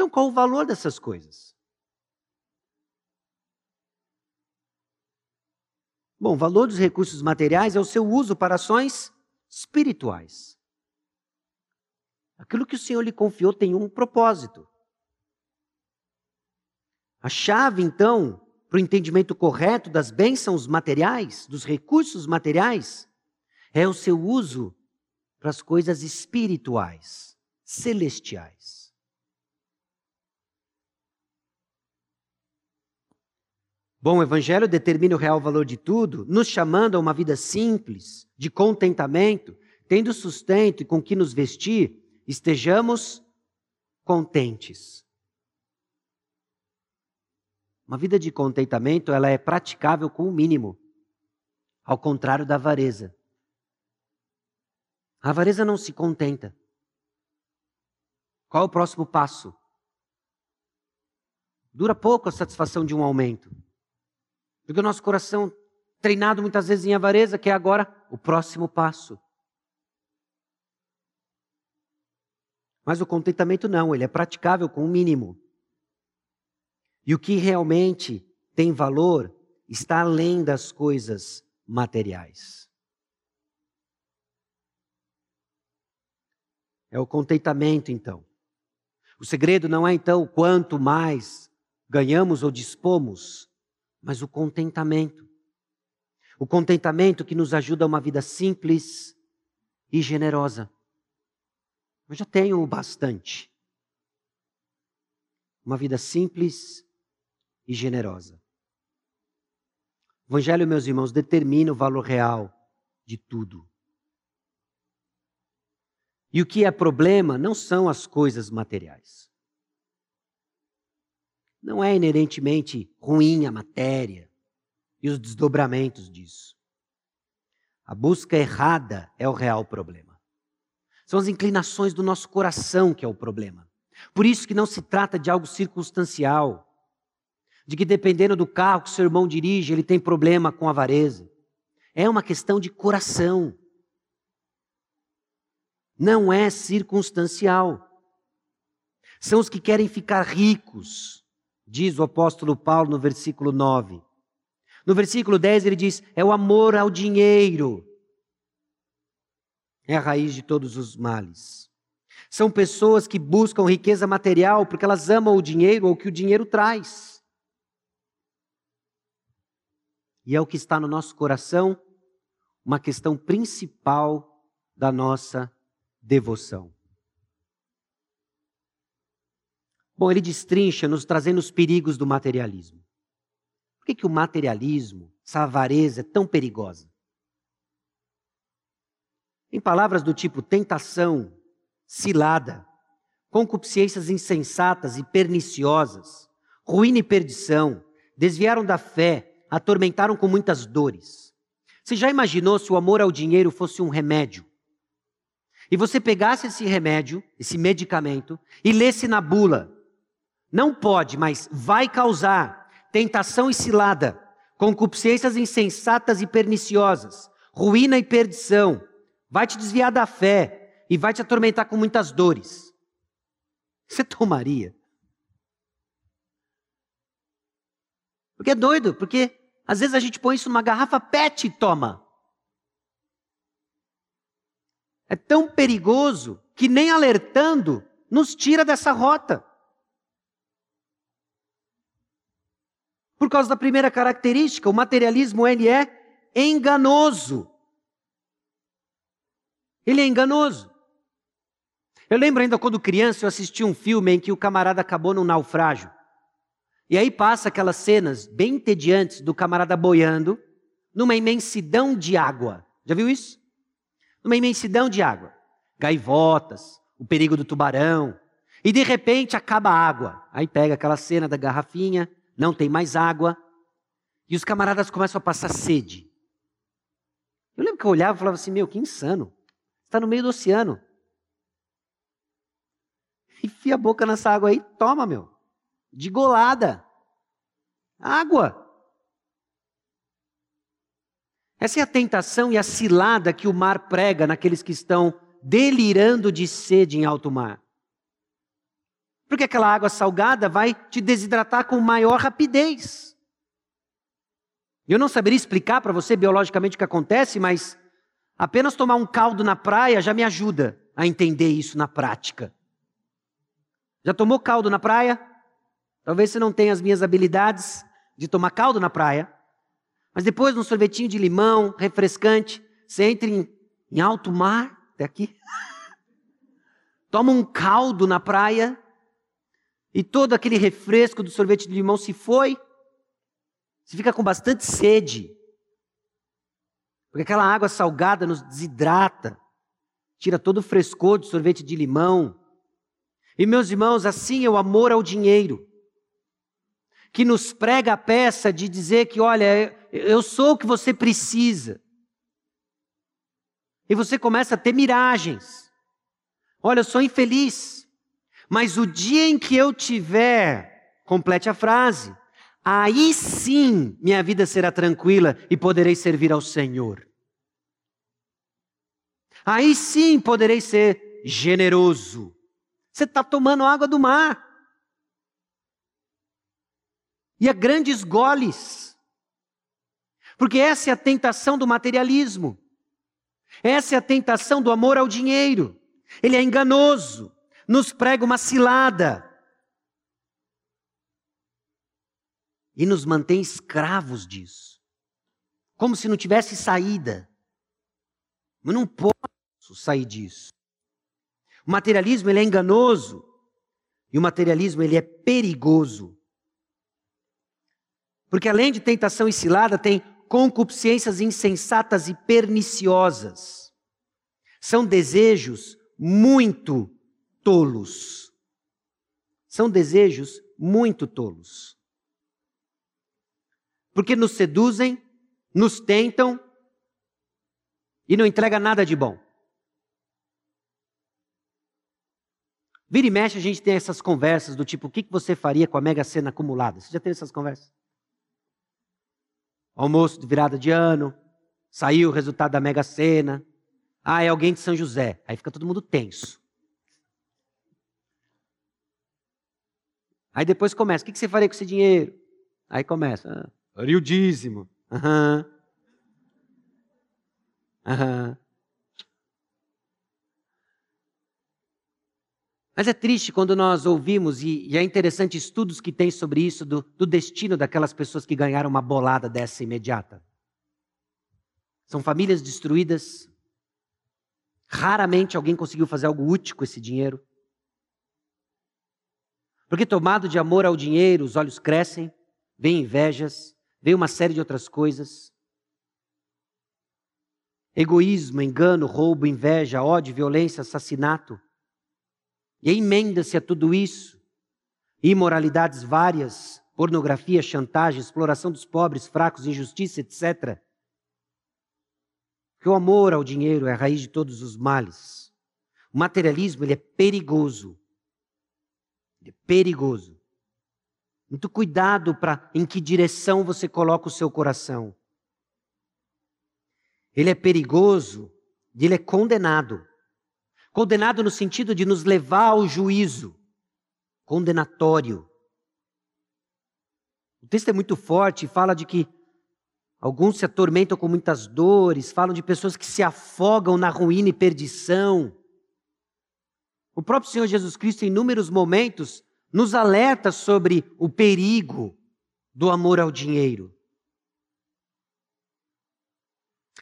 Então, qual o valor dessas coisas? Bom, o valor dos recursos materiais é o seu uso para ações espirituais. Aquilo que o Senhor lhe confiou tem um propósito. A chave, então, para o entendimento correto das bênçãos materiais, dos recursos materiais, é o seu uso para as coisas espirituais, celestiais. Bom, o Evangelho determina o real valor de tudo, nos chamando a uma vida simples, de contentamento, tendo sustento e com que nos vestir, estejamos contentes. Uma vida de contentamento, ela é praticável com o mínimo, ao contrário da avareza. A avareza não se contenta. Qual é o próximo passo? Dura pouco a satisfação de um aumento. Porque o nosso coração, treinado muitas vezes em avareza, quer agora o próximo passo. Mas o contentamento não, ele é praticável com o mínimo. E o que realmente tem valor está além das coisas materiais. É o contentamento, então. O segredo não é, então, quanto mais ganhamos ou dispomos, mas o contentamento. O contentamento que nos ajuda a uma vida simples e generosa. Eu já tenho bastante. Uma vida simples e generosa. O Evangelho, meus irmãos, determina o valor real de tudo. E o que é problema não são as coisas materiais. Não é inerentemente ruim a matéria e os desdobramentos disso. A busca errada é o real problema. São as inclinações do nosso coração que é o problema. Por isso que não se trata de algo circunstancial, de que dependendo do carro que seu irmão dirige, ele tem problema com avareza. É uma questão de coração. Não é circunstancial. São os que querem ficar ricos, diz o apóstolo Paulo no versículo 9. No versículo 10 ele diz: é o amor ao dinheiro. É a raiz de todos os males. São pessoas que buscam riqueza material porque elas amam o dinheiro ou o que o dinheiro traz. E é o que está no nosso coração, uma questão principal da nossa devoção. Bom, ele destrincha, nos trazendo os perigos do materialismo. Por que, que o materialismo, essa avareza é tão perigosa? Em palavras do tipo tentação, cilada, concupiscências insensatas e perniciosas, ruína e perdição, desviaram da fé, atormentaram com muitas dores. Você já imaginou se o amor ao dinheiro fosse um remédio? E você pegasse esse remédio, esse medicamento, e lesse na bula: não pode, mas vai causar tentação e cilada, concupiscências insensatas e perniciosas, ruína e perdição, vai te desviar da fé e vai te atormentar com muitas dores. Você tomaria? Porque é doido, porque às vezes a gente põe isso numa garrafa PET e toma. É tão perigoso que nem alertando nos tira dessa rota. Por causa da primeira característica, o materialismo ele é enganoso. Ele é enganoso. Eu lembro ainda quando criança eu assisti um filme em que o camarada acabou num naufrágio. E aí passa aquelas cenas bem entediantes do camarada boiando numa imensidão de água. Já viu isso? Numa imensidão de água. Gaivotas, o perigo do tubarão. E de repente acaba a água. Aí pega aquela cena da garrafinha, não tem mais água. E os camaradas começam a passar sede. Eu lembro que eu olhava e falava assim: Meu, que insano. Está no meio do oceano. [LAUGHS] Enfia a boca nessa água aí, toma, meu de golada. Água. Essa é a tentação e a cilada que o mar prega naqueles que estão delirando de sede em alto mar. Porque aquela água salgada vai te desidratar com maior rapidez. Eu não saberia explicar para você biologicamente o que acontece, mas apenas tomar um caldo na praia já me ajuda a entender isso na prática. Já tomou caldo na praia? Talvez você não tenha as minhas habilidades de tomar caldo na praia, mas depois num sorvetinho de limão, refrescante, você entra em, em alto mar, até aqui, [LAUGHS] toma um caldo na praia, e todo aquele refresco do sorvete de limão se foi, você fica com bastante sede, porque aquela água salgada nos desidrata, tira todo o frescor do sorvete de limão. E meus irmãos, assim é o amor ao dinheiro que nos prega a peça de dizer que, olha, eu sou o que você precisa. E você começa a ter miragens. Olha, eu sou infeliz, mas o dia em que eu tiver, complete a frase, aí sim minha vida será tranquila e poderei servir ao Senhor. Aí sim poderei ser generoso. Você está tomando água do mar e a grandes goles. Porque essa é a tentação do materialismo. Essa é a tentação do amor ao dinheiro. Ele é enganoso, nos prega uma cilada. E nos mantém escravos disso. Como se não tivesse saída. Mas não posso sair disso. O materialismo ele é enganoso. E o materialismo ele é perigoso. Porque além de tentação e cilada, tem concupiscências insensatas e perniciosas. São desejos muito tolos. São desejos muito tolos. Porque nos seduzem, nos tentam e não entrega nada de bom. Vira e mexe, a gente tem essas conversas do tipo: o que você faria com a mega cena acumulada? Você já teve essas conversas? Almoço de virada de ano, saiu o resultado da Mega Sena. Ah, é alguém de São José. Aí fica todo mundo tenso. Aí depois começa, o que você faria com esse dinheiro? Aí começa, ah, o dízimo. Aham. Aham. Mas é triste quando nós ouvimos, e, e é interessante estudos que tem sobre isso, do, do destino daquelas pessoas que ganharam uma bolada dessa imediata. São famílias destruídas. Raramente alguém conseguiu fazer algo útil com esse dinheiro. Porque tomado de amor ao dinheiro, os olhos crescem, vem invejas, vem uma série de outras coisas. Egoísmo, engano, roubo, inveja, ódio, violência, assassinato. E emenda-se a tudo isso imoralidades várias, pornografia, chantagem, exploração dos pobres, fracos, injustiça, etc. Porque o amor ao dinheiro é a raiz de todos os males. O materialismo ele é perigoso. Ele é perigoso. Muito cuidado para em que direção você coloca o seu coração. Ele é perigoso ele é condenado. Condenado no sentido de nos levar ao juízo. Condenatório. O texto é muito forte fala de que alguns se atormentam com muitas dores, falam de pessoas que se afogam na ruína e perdição. O próprio Senhor Jesus Cristo, em inúmeros momentos, nos alerta sobre o perigo do amor ao dinheiro.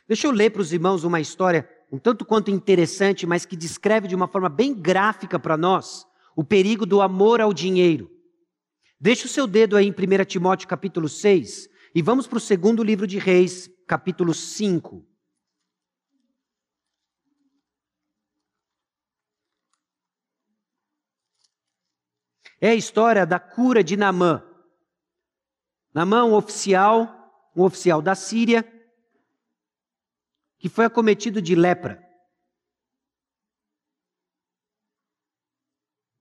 Deixa eu ler para os irmãos uma história um tanto quanto interessante, mas que descreve de uma forma bem gráfica para nós o perigo do amor ao dinheiro. Deixa o seu dedo aí em 1 Timóteo capítulo 6 e vamos para o segundo livro de Reis, capítulo 5. É a história da cura de Namã. Namã, um oficial, um oficial da Síria, que foi acometido de lepra.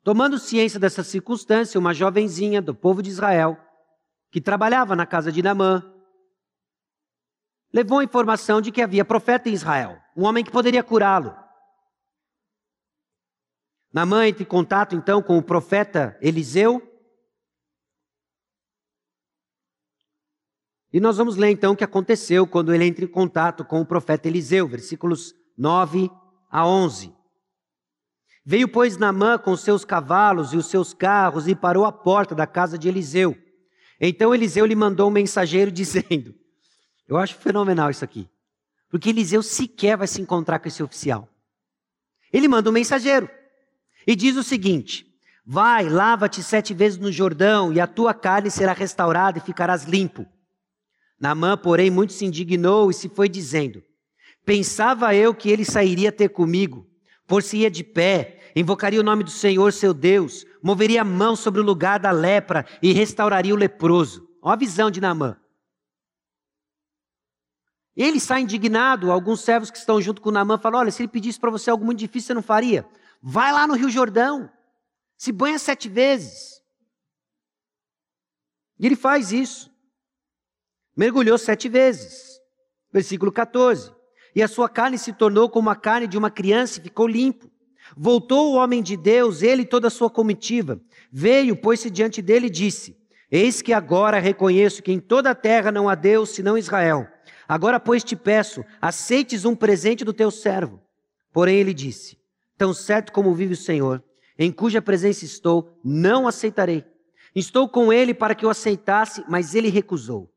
Tomando ciência dessa circunstância, uma jovenzinha do povo de Israel, que trabalhava na casa de Namã, levou a informação de que havia profeta em Israel, um homem que poderia curá-lo. Namã entra em contato então com o profeta Eliseu. E nós vamos ler então o que aconteceu quando ele entra em contato com o profeta Eliseu, versículos 9 a 11. Veio, pois, Namã com seus cavalos e os seus carros e parou à porta da casa de Eliseu. Então Eliseu lhe mandou um mensageiro [LAUGHS] dizendo: Eu acho fenomenal isso aqui, porque Eliseu sequer vai se encontrar com esse oficial. Ele manda um mensageiro. E diz o seguinte: Vai, lava-te sete vezes no Jordão, e a tua carne será restaurada e ficarás limpo. Naamã, porém, muito se indignou e se foi dizendo: Pensava eu que ele sairia ter comigo, por-se-ia de pé, invocaria o nome do Senhor seu Deus, moveria a mão sobre o lugar da lepra e restauraria o leproso. Olha a visão de Naamã. Ele sai indignado, alguns servos que estão junto com Naamã falam: Olha, se ele pedisse para você algo muito difícil, você não faria. Vai lá no Rio Jordão, se banha sete vezes. E ele faz isso. Mergulhou sete vezes. Versículo 14. E a sua carne se tornou como a carne de uma criança e ficou limpo. Voltou o homem de Deus, ele e toda a sua comitiva. Veio, pôs-se diante dele e disse: Eis que agora reconheço que em toda a terra não há Deus senão Israel. Agora, pois, te peço, aceites um presente do teu servo. Porém, ele disse: Tão certo como vive o Senhor, em cuja presença estou, não aceitarei. Estou com ele para que o aceitasse, mas ele recusou.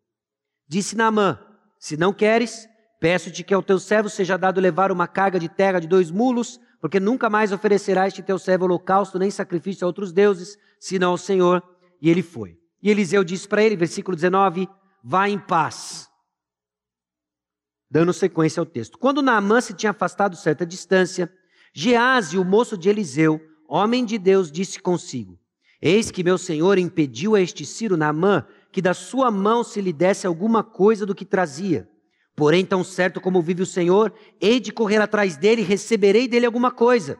Disse Naamã: Se não queres, peço-te que ao teu servo seja dado levar uma carga de terra de dois mulos, porque nunca mais oferecerá este teu servo holocausto nem sacrifício a outros deuses, senão ao Senhor. E ele foi. E Eliseu disse para ele, versículo 19: Vá em paz. Dando sequência ao texto. Quando Naamã se tinha afastado certa distância, Gease, o moço de Eliseu, homem de Deus, disse consigo: Eis que meu senhor impediu a este Ciro Naamã que da sua mão se lhe desse alguma coisa do que trazia. Porém, tão certo como vive o Senhor, hei de correr atrás dele e receberei dele alguma coisa.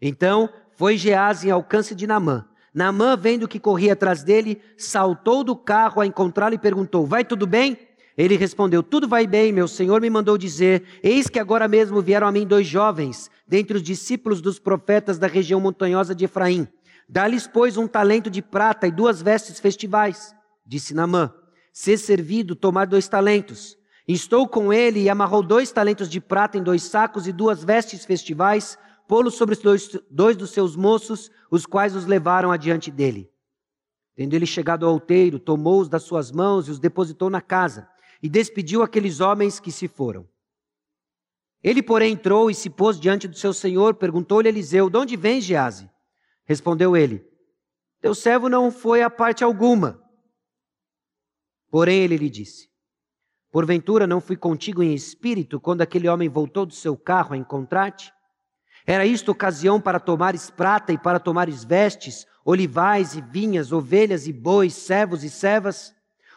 Então foi Gease em alcance de Naamã. Naamã, vendo que corria atrás dele, saltou do carro a encontrá-lo e perguntou: Vai tudo bem? Ele respondeu: Tudo vai bem, meu senhor me mandou dizer: Eis que agora mesmo vieram a mim dois jovens, dentre os discípulos dos profetas da região montanhosa de Efraim. Dá-lhes, pois, um talento de prata e duas vestes festivais. Disse Namã: Ser servido, tomar dois talentos. Estou com ele e amarrou dois talentos de prata em dois sacos e duas vestes festivais, pô-los sobre dois, dois dos seus moços, os quais os levaram adiante dele. Tendo ele chegado ao outeiro, tomou-os das suas mãos e os depositou na casa e despediu aqueles homens que se foram. Ele, porém, entrou e se pôs diante do seu senhor, perguntou-lhe Eliseu: De onde vens, Gease? Respondeu ele: Teu servo não foi a parte alguma. Porém, ele lhe disse: Porventura não fui contigo em espírito quando aquele homem voltou do seu carro a encontrar-te? Era isto ocasião para tomares prata e para tomares vestes, olivais e vinhas, ovelhas e bois, servos e servas?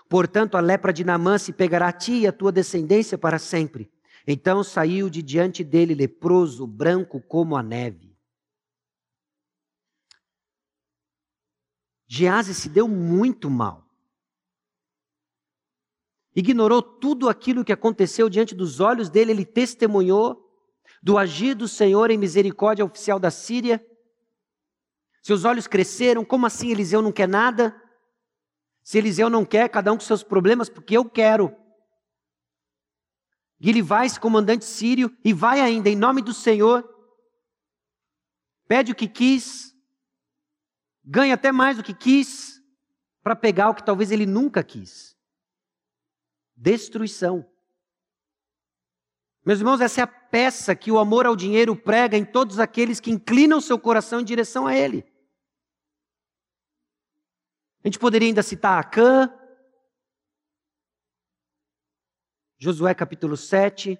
Portanto, a lepra de Namã se pegará a ti e a tua descendência para sempre. Então saiu de diante dele leproso, branco como a neve. Gease se deu muito mal. Ignorou tudo aquilo que aconteceu diante dos olhos dele, ele testemunhou. do agir do Senhor em misericórdia oficial da Síria? Seus olhos cresceram, como assim Eliseu não quer nada? Se Eliseu não quer, cada um com seus problemas, porque eu quero. E ele vai, esse comandante sírio, e vai ainda, em nome do Senhor, pede o que quis, ganha até mais do que quis, para pegar o que talvez ele nunca quis. Destruição. Meus irmãos, essa é a peça que o amor ao dinheiro prega em todos aqueles que inclinam seu coração em direção a ele. A gente poderia ainda citar Acã, Josué capítulo 7.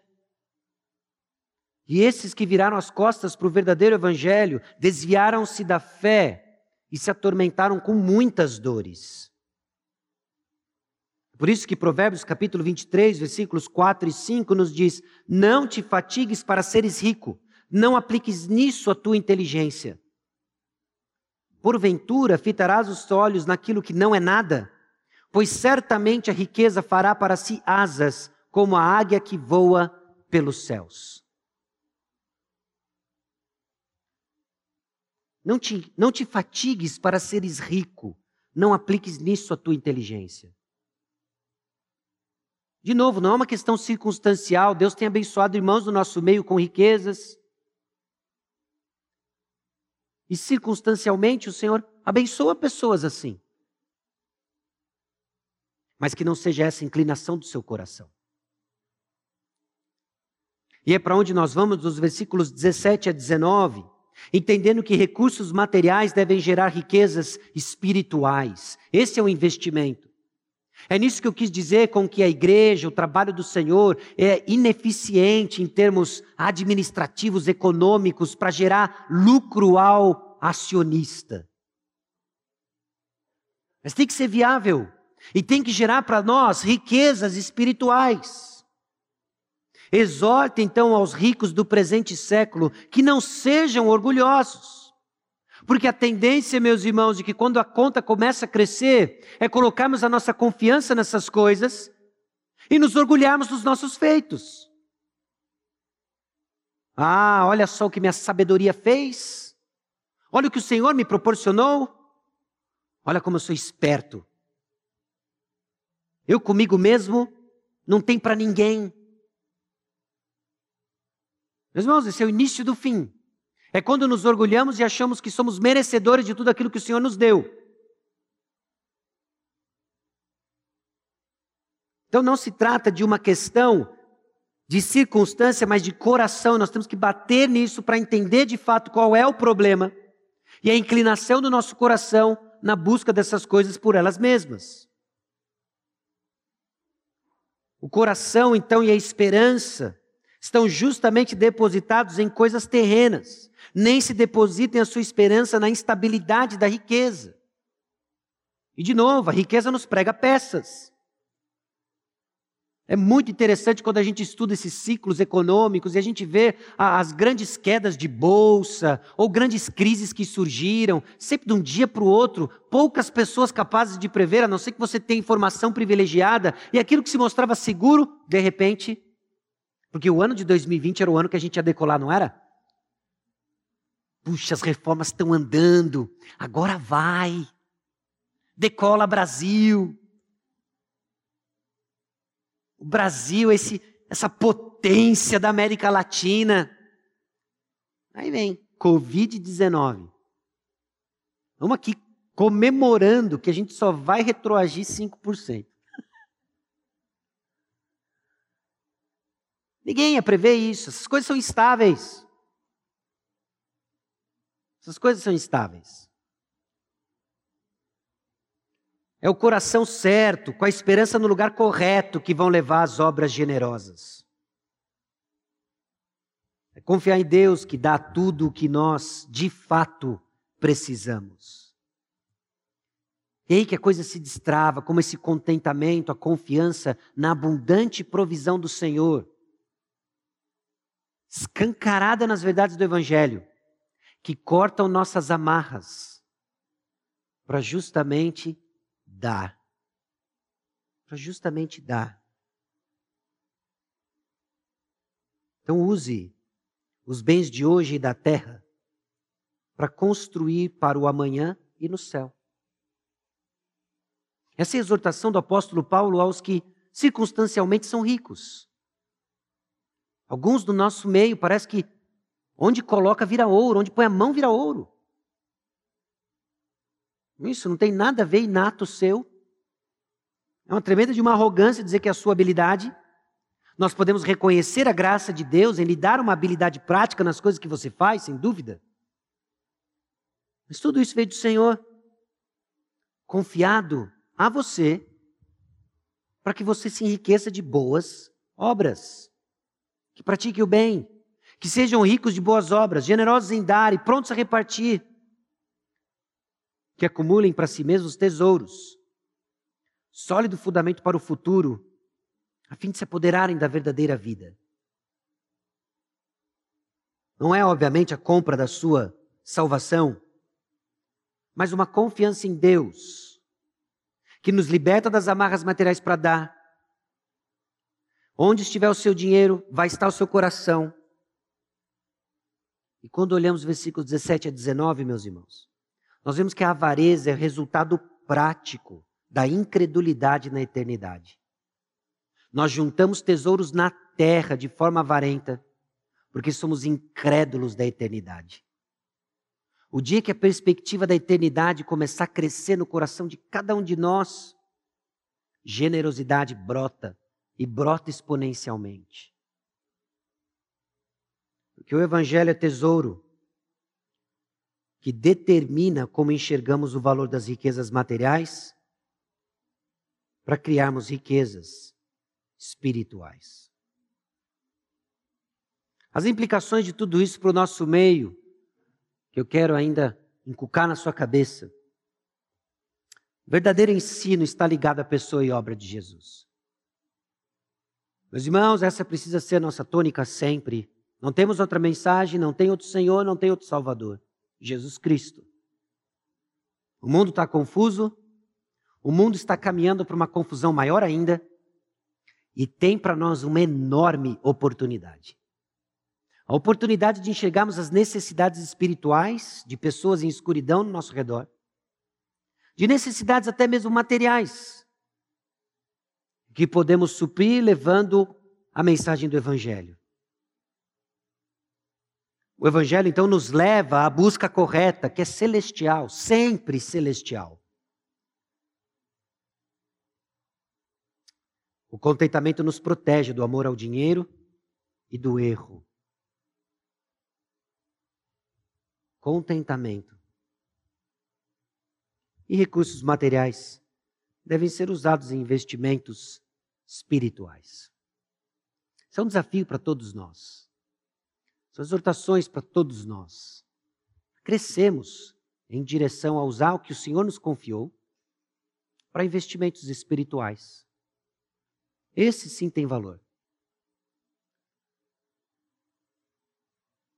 E esses que viraram as costas para o verdadeiro evangelho desviaram-se da fé e se atormentaram com muitas dores. Por isso que Provérbios capítulo 23, versículos 4 e 5 nos diz: Não te fatigues para seres rico, não apliques nisso a tua inteligência. Porventura fitarás os olhos naquilo que não é nada, pois certamente a riqueza fará para si asas, como a águia que voa pelos céus. Não te, não te fatigues para seres rico, não apliques nisso a tua inteligência. De novo, não é uma questão circunstancial. Deus tem abençoado irmãos do nosso meio com riquezas, e circunstancialmente o Senhor abençoa pessoas assim. Mas que não seja essa inclinação do seu coração. E é para onde nós vamos dos versículos 17 a 19, entendendo que recursos materiais devem gerar riquezas espirituais. Esse é o investimento. É nisso que eu quis dizer com que a igreja, o trabalho do Senhor, é ineficiente em termos administrativos, econômicos, para gerar lucro ao acionista. Mas tem que ser viável e tem que gerar para nós riquezas espirituais. Exorte então aos ricos do presente século que não sejam orgulhosos porque a tendência, meus irmãos, de que quando a conta começa a crescer, é colocarmos a nossa confiança nessas coisas e nos orgulharmos dos nossos feitos. Ah, olha só o que minha sabedoria fez. Olha o que o Senhor me proporcionou. Olha como eu sou esperto. Eu comigo mesmo não tem para ninguém. Meus irmãos, esse é o início do fim. É quando nos orgulhamos e achamos que somos merecedores de tudo aquilo que o Senhor nos deu. Então não se trata de uma questão de circunstância, mas de coração. Nós temos que bater nisso para entender de fato qual é o problema e a inclinação do nosso coração na busca dessas coisas por elas mesmas. O coração, então, e a esperança estão justamente depositados em coisas terrenas nem se depositem a sua esperança na instabilidade da riqueza. E de novo, a riqueza nos prega peças. É muito interessante quando a gente estuda esses ciclos econômicos e a gente vê as grandes quedas de bolsa ou grandes crises que surgiram, sempre de um dia para o outro, poucas pessoas capazes de prever, a não ser que você tenha informação privilegiada, e aquilo que se mostrava seguro, de repente, porque o ano de 2020 era o ano que a gente ia decolar, não era? Puxa, as reformas estão andando, agora vai. Decola Brasil. O Brasil, esse, essa potência da América Latina. Aí vem Covid-19. Vamos aqui comemorando que a gente só vai retroagir 5%. Ninguém ia prever isso, essas coisas são instáveis. Essas coisas são instáveis. É o coração certo, com a esperança no lugar correto, que vão levar às obras generosas. É confiar em Deus que dá tudo o que nós, de fato, precisamos. E aí que a coisa se destrava, como esse contentamento, a confiança na abundante provisão do Senhor, escancarada nas verdades do Evangelho que cortam nossas amarras para justamente dar. Para justamente dar. Então use os bens de hoje e da terra para construir para o amanhã e no céu. Essa é a exortação do apóstolo Paulo aos que circunstancialmente são ricos. Alguns do nosso meio parece que onde coloca vira ouro, onde põe a mão vira ouro. Isso não tem nada a ver inato seu. É uma tremenda de uma arrogância dizer que é a sua habilidade. Nós podemos reconhecer a graça de Deus em lhe dar uma habilidade prática nas coisas que você faz, sem dúvida. Mas tudo isso veio do Senhor, confiado a você, para que você se enriqueça de boas obras, que pratique o bem, que sejam ricos de boas obras, generosos em dar e prontos a repartir, que acumulem para si mesmos tesouros, sólido fundamento para o futuro, a fim de se apoderarem da verdadeira vida. Não é, obviamente, a compra da sua salvação, mas uma confiança em Deus, que nos liberta das amarras materiais para dar. Onde estiver o seu dinheiro, vai estar o seu coração. E quando olhamos versículos 17 a 19, meus irmãos, nós vemos que a avareza é o resultado prático da incredulidade na eternidade. Nós juntamos tesouros na terra de forma avarenta, porque somos incrédulos da eternidade. O dia que a perspectiva da eternidade começar a crescer no coração de cada um de nós, generosidade brota e brota exponencialmente. Porque o Evangelho é tesouro que determina como enxergamos o valor das riquezas materiais para criarmos riquezas espirituais. As implicações de tudo isso para o nosso meio que eu quero ainda inculcar na sua cabeça. O verdadeiro ensino está ligado à pessoa e obra de Jesus. Meus irmãos, essa precisa ser nossa tônica sempre. Não temos outra mensagem, não tem outro Senhor, não tem outro Salvador. Jesus Cristo. O mundo está confuso, o mundo está caminhando para uma confusão maior ainda, e tem para nós uma enorme oportunidade. A oportunidade de enxergarmos as necessidades espirituais de pessoas em escuridão no nosso redor, de necessidades até mesmo materiais, que podemos suprir levando a mensagem do Evangelho. O Evangelho então nos leva à busca correta, que é celestial, sempre celestial. O contentamento nos protege do amor ao dinheiro e do erro. contentamento. E recursos materiais devem ser usados em investimentos espirituais. Isso é um desafio para todos nós. São exortações para todos nós. Crescemos em direção a usar o que o Senhor nos confiou para investimentos espirituais. Esse sim tem valor.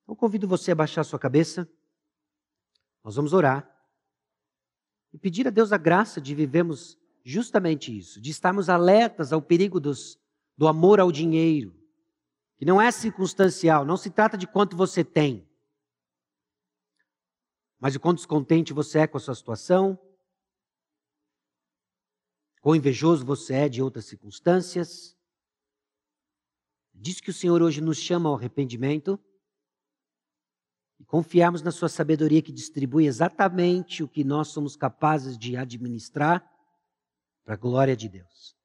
Então convido você a baixar sua cabeça. Nós vamos orar e pedir a Deus a graça de vivermos justamente isso, de estarmos alertas ao perigo dos, do amor ao dinheiro, que não é circunstancial, não se trata de quanto você tem, mas o quão descontente você é com a sua situação, quão invejoso você é de outras circunstâncias. Diz que o Senhor hoje nos chama ao arrependimento e confiarmos na Sua sabedoria que distribui exatamente o que nós somos capazes de administrar para a glória de Deus.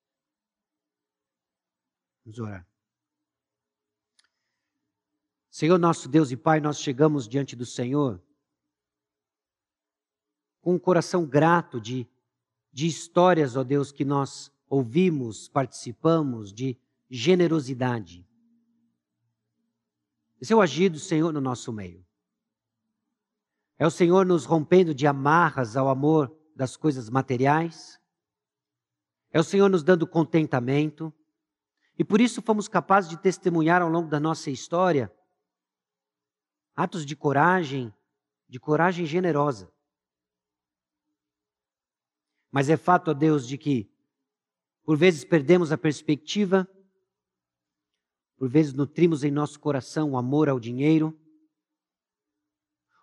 Vamos orar. Senhor nosso Deus e Pai, nós chegamos diante do Senhor com um coração grato de, de histórias, ó Deus, que nós ouvimos, participamos, de generosidade. Esse é o agir do Senhor no nosso meio. É o Senhor nos rompendo de amarras ao amor das coisas materiais. É o Senhor nos dando contentamento. E por isso fomos capazes de testemunhar ao longo da nossa história atos de coragem, de coragem generosa. Mas é fato, ó Deus, de que por vezes perdemos a perspectiva, Por vezes nutrimos em nosso coração o amor ao dinheiro,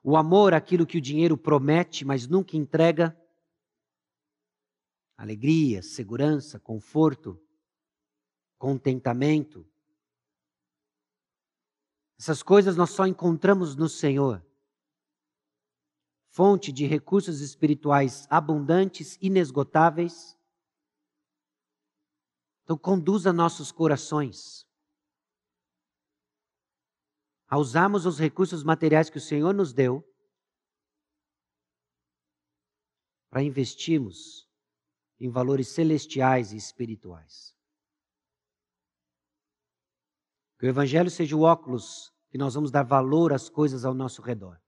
o amor àquilo que o dinheiro promete, mas nunca entrega. Alegria, segurança, conforto, contentamento. Essas coisas nós só encontramos no Senhor. Fonte de recursos espirituais abundantes, inesgotáveis. Então, conduza nossos corações a usarmos os recursos materiais que o Senhor nos deu para investirmos em valores celestiais e espirituais. Que o Evangelho seja o óculos que nós vamos dar valor às coisas ao nosso redor.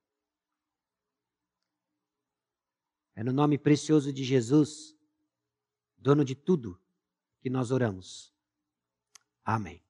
É no nome precioso de Jesus, dono de tudo, que nós oramos. Amém.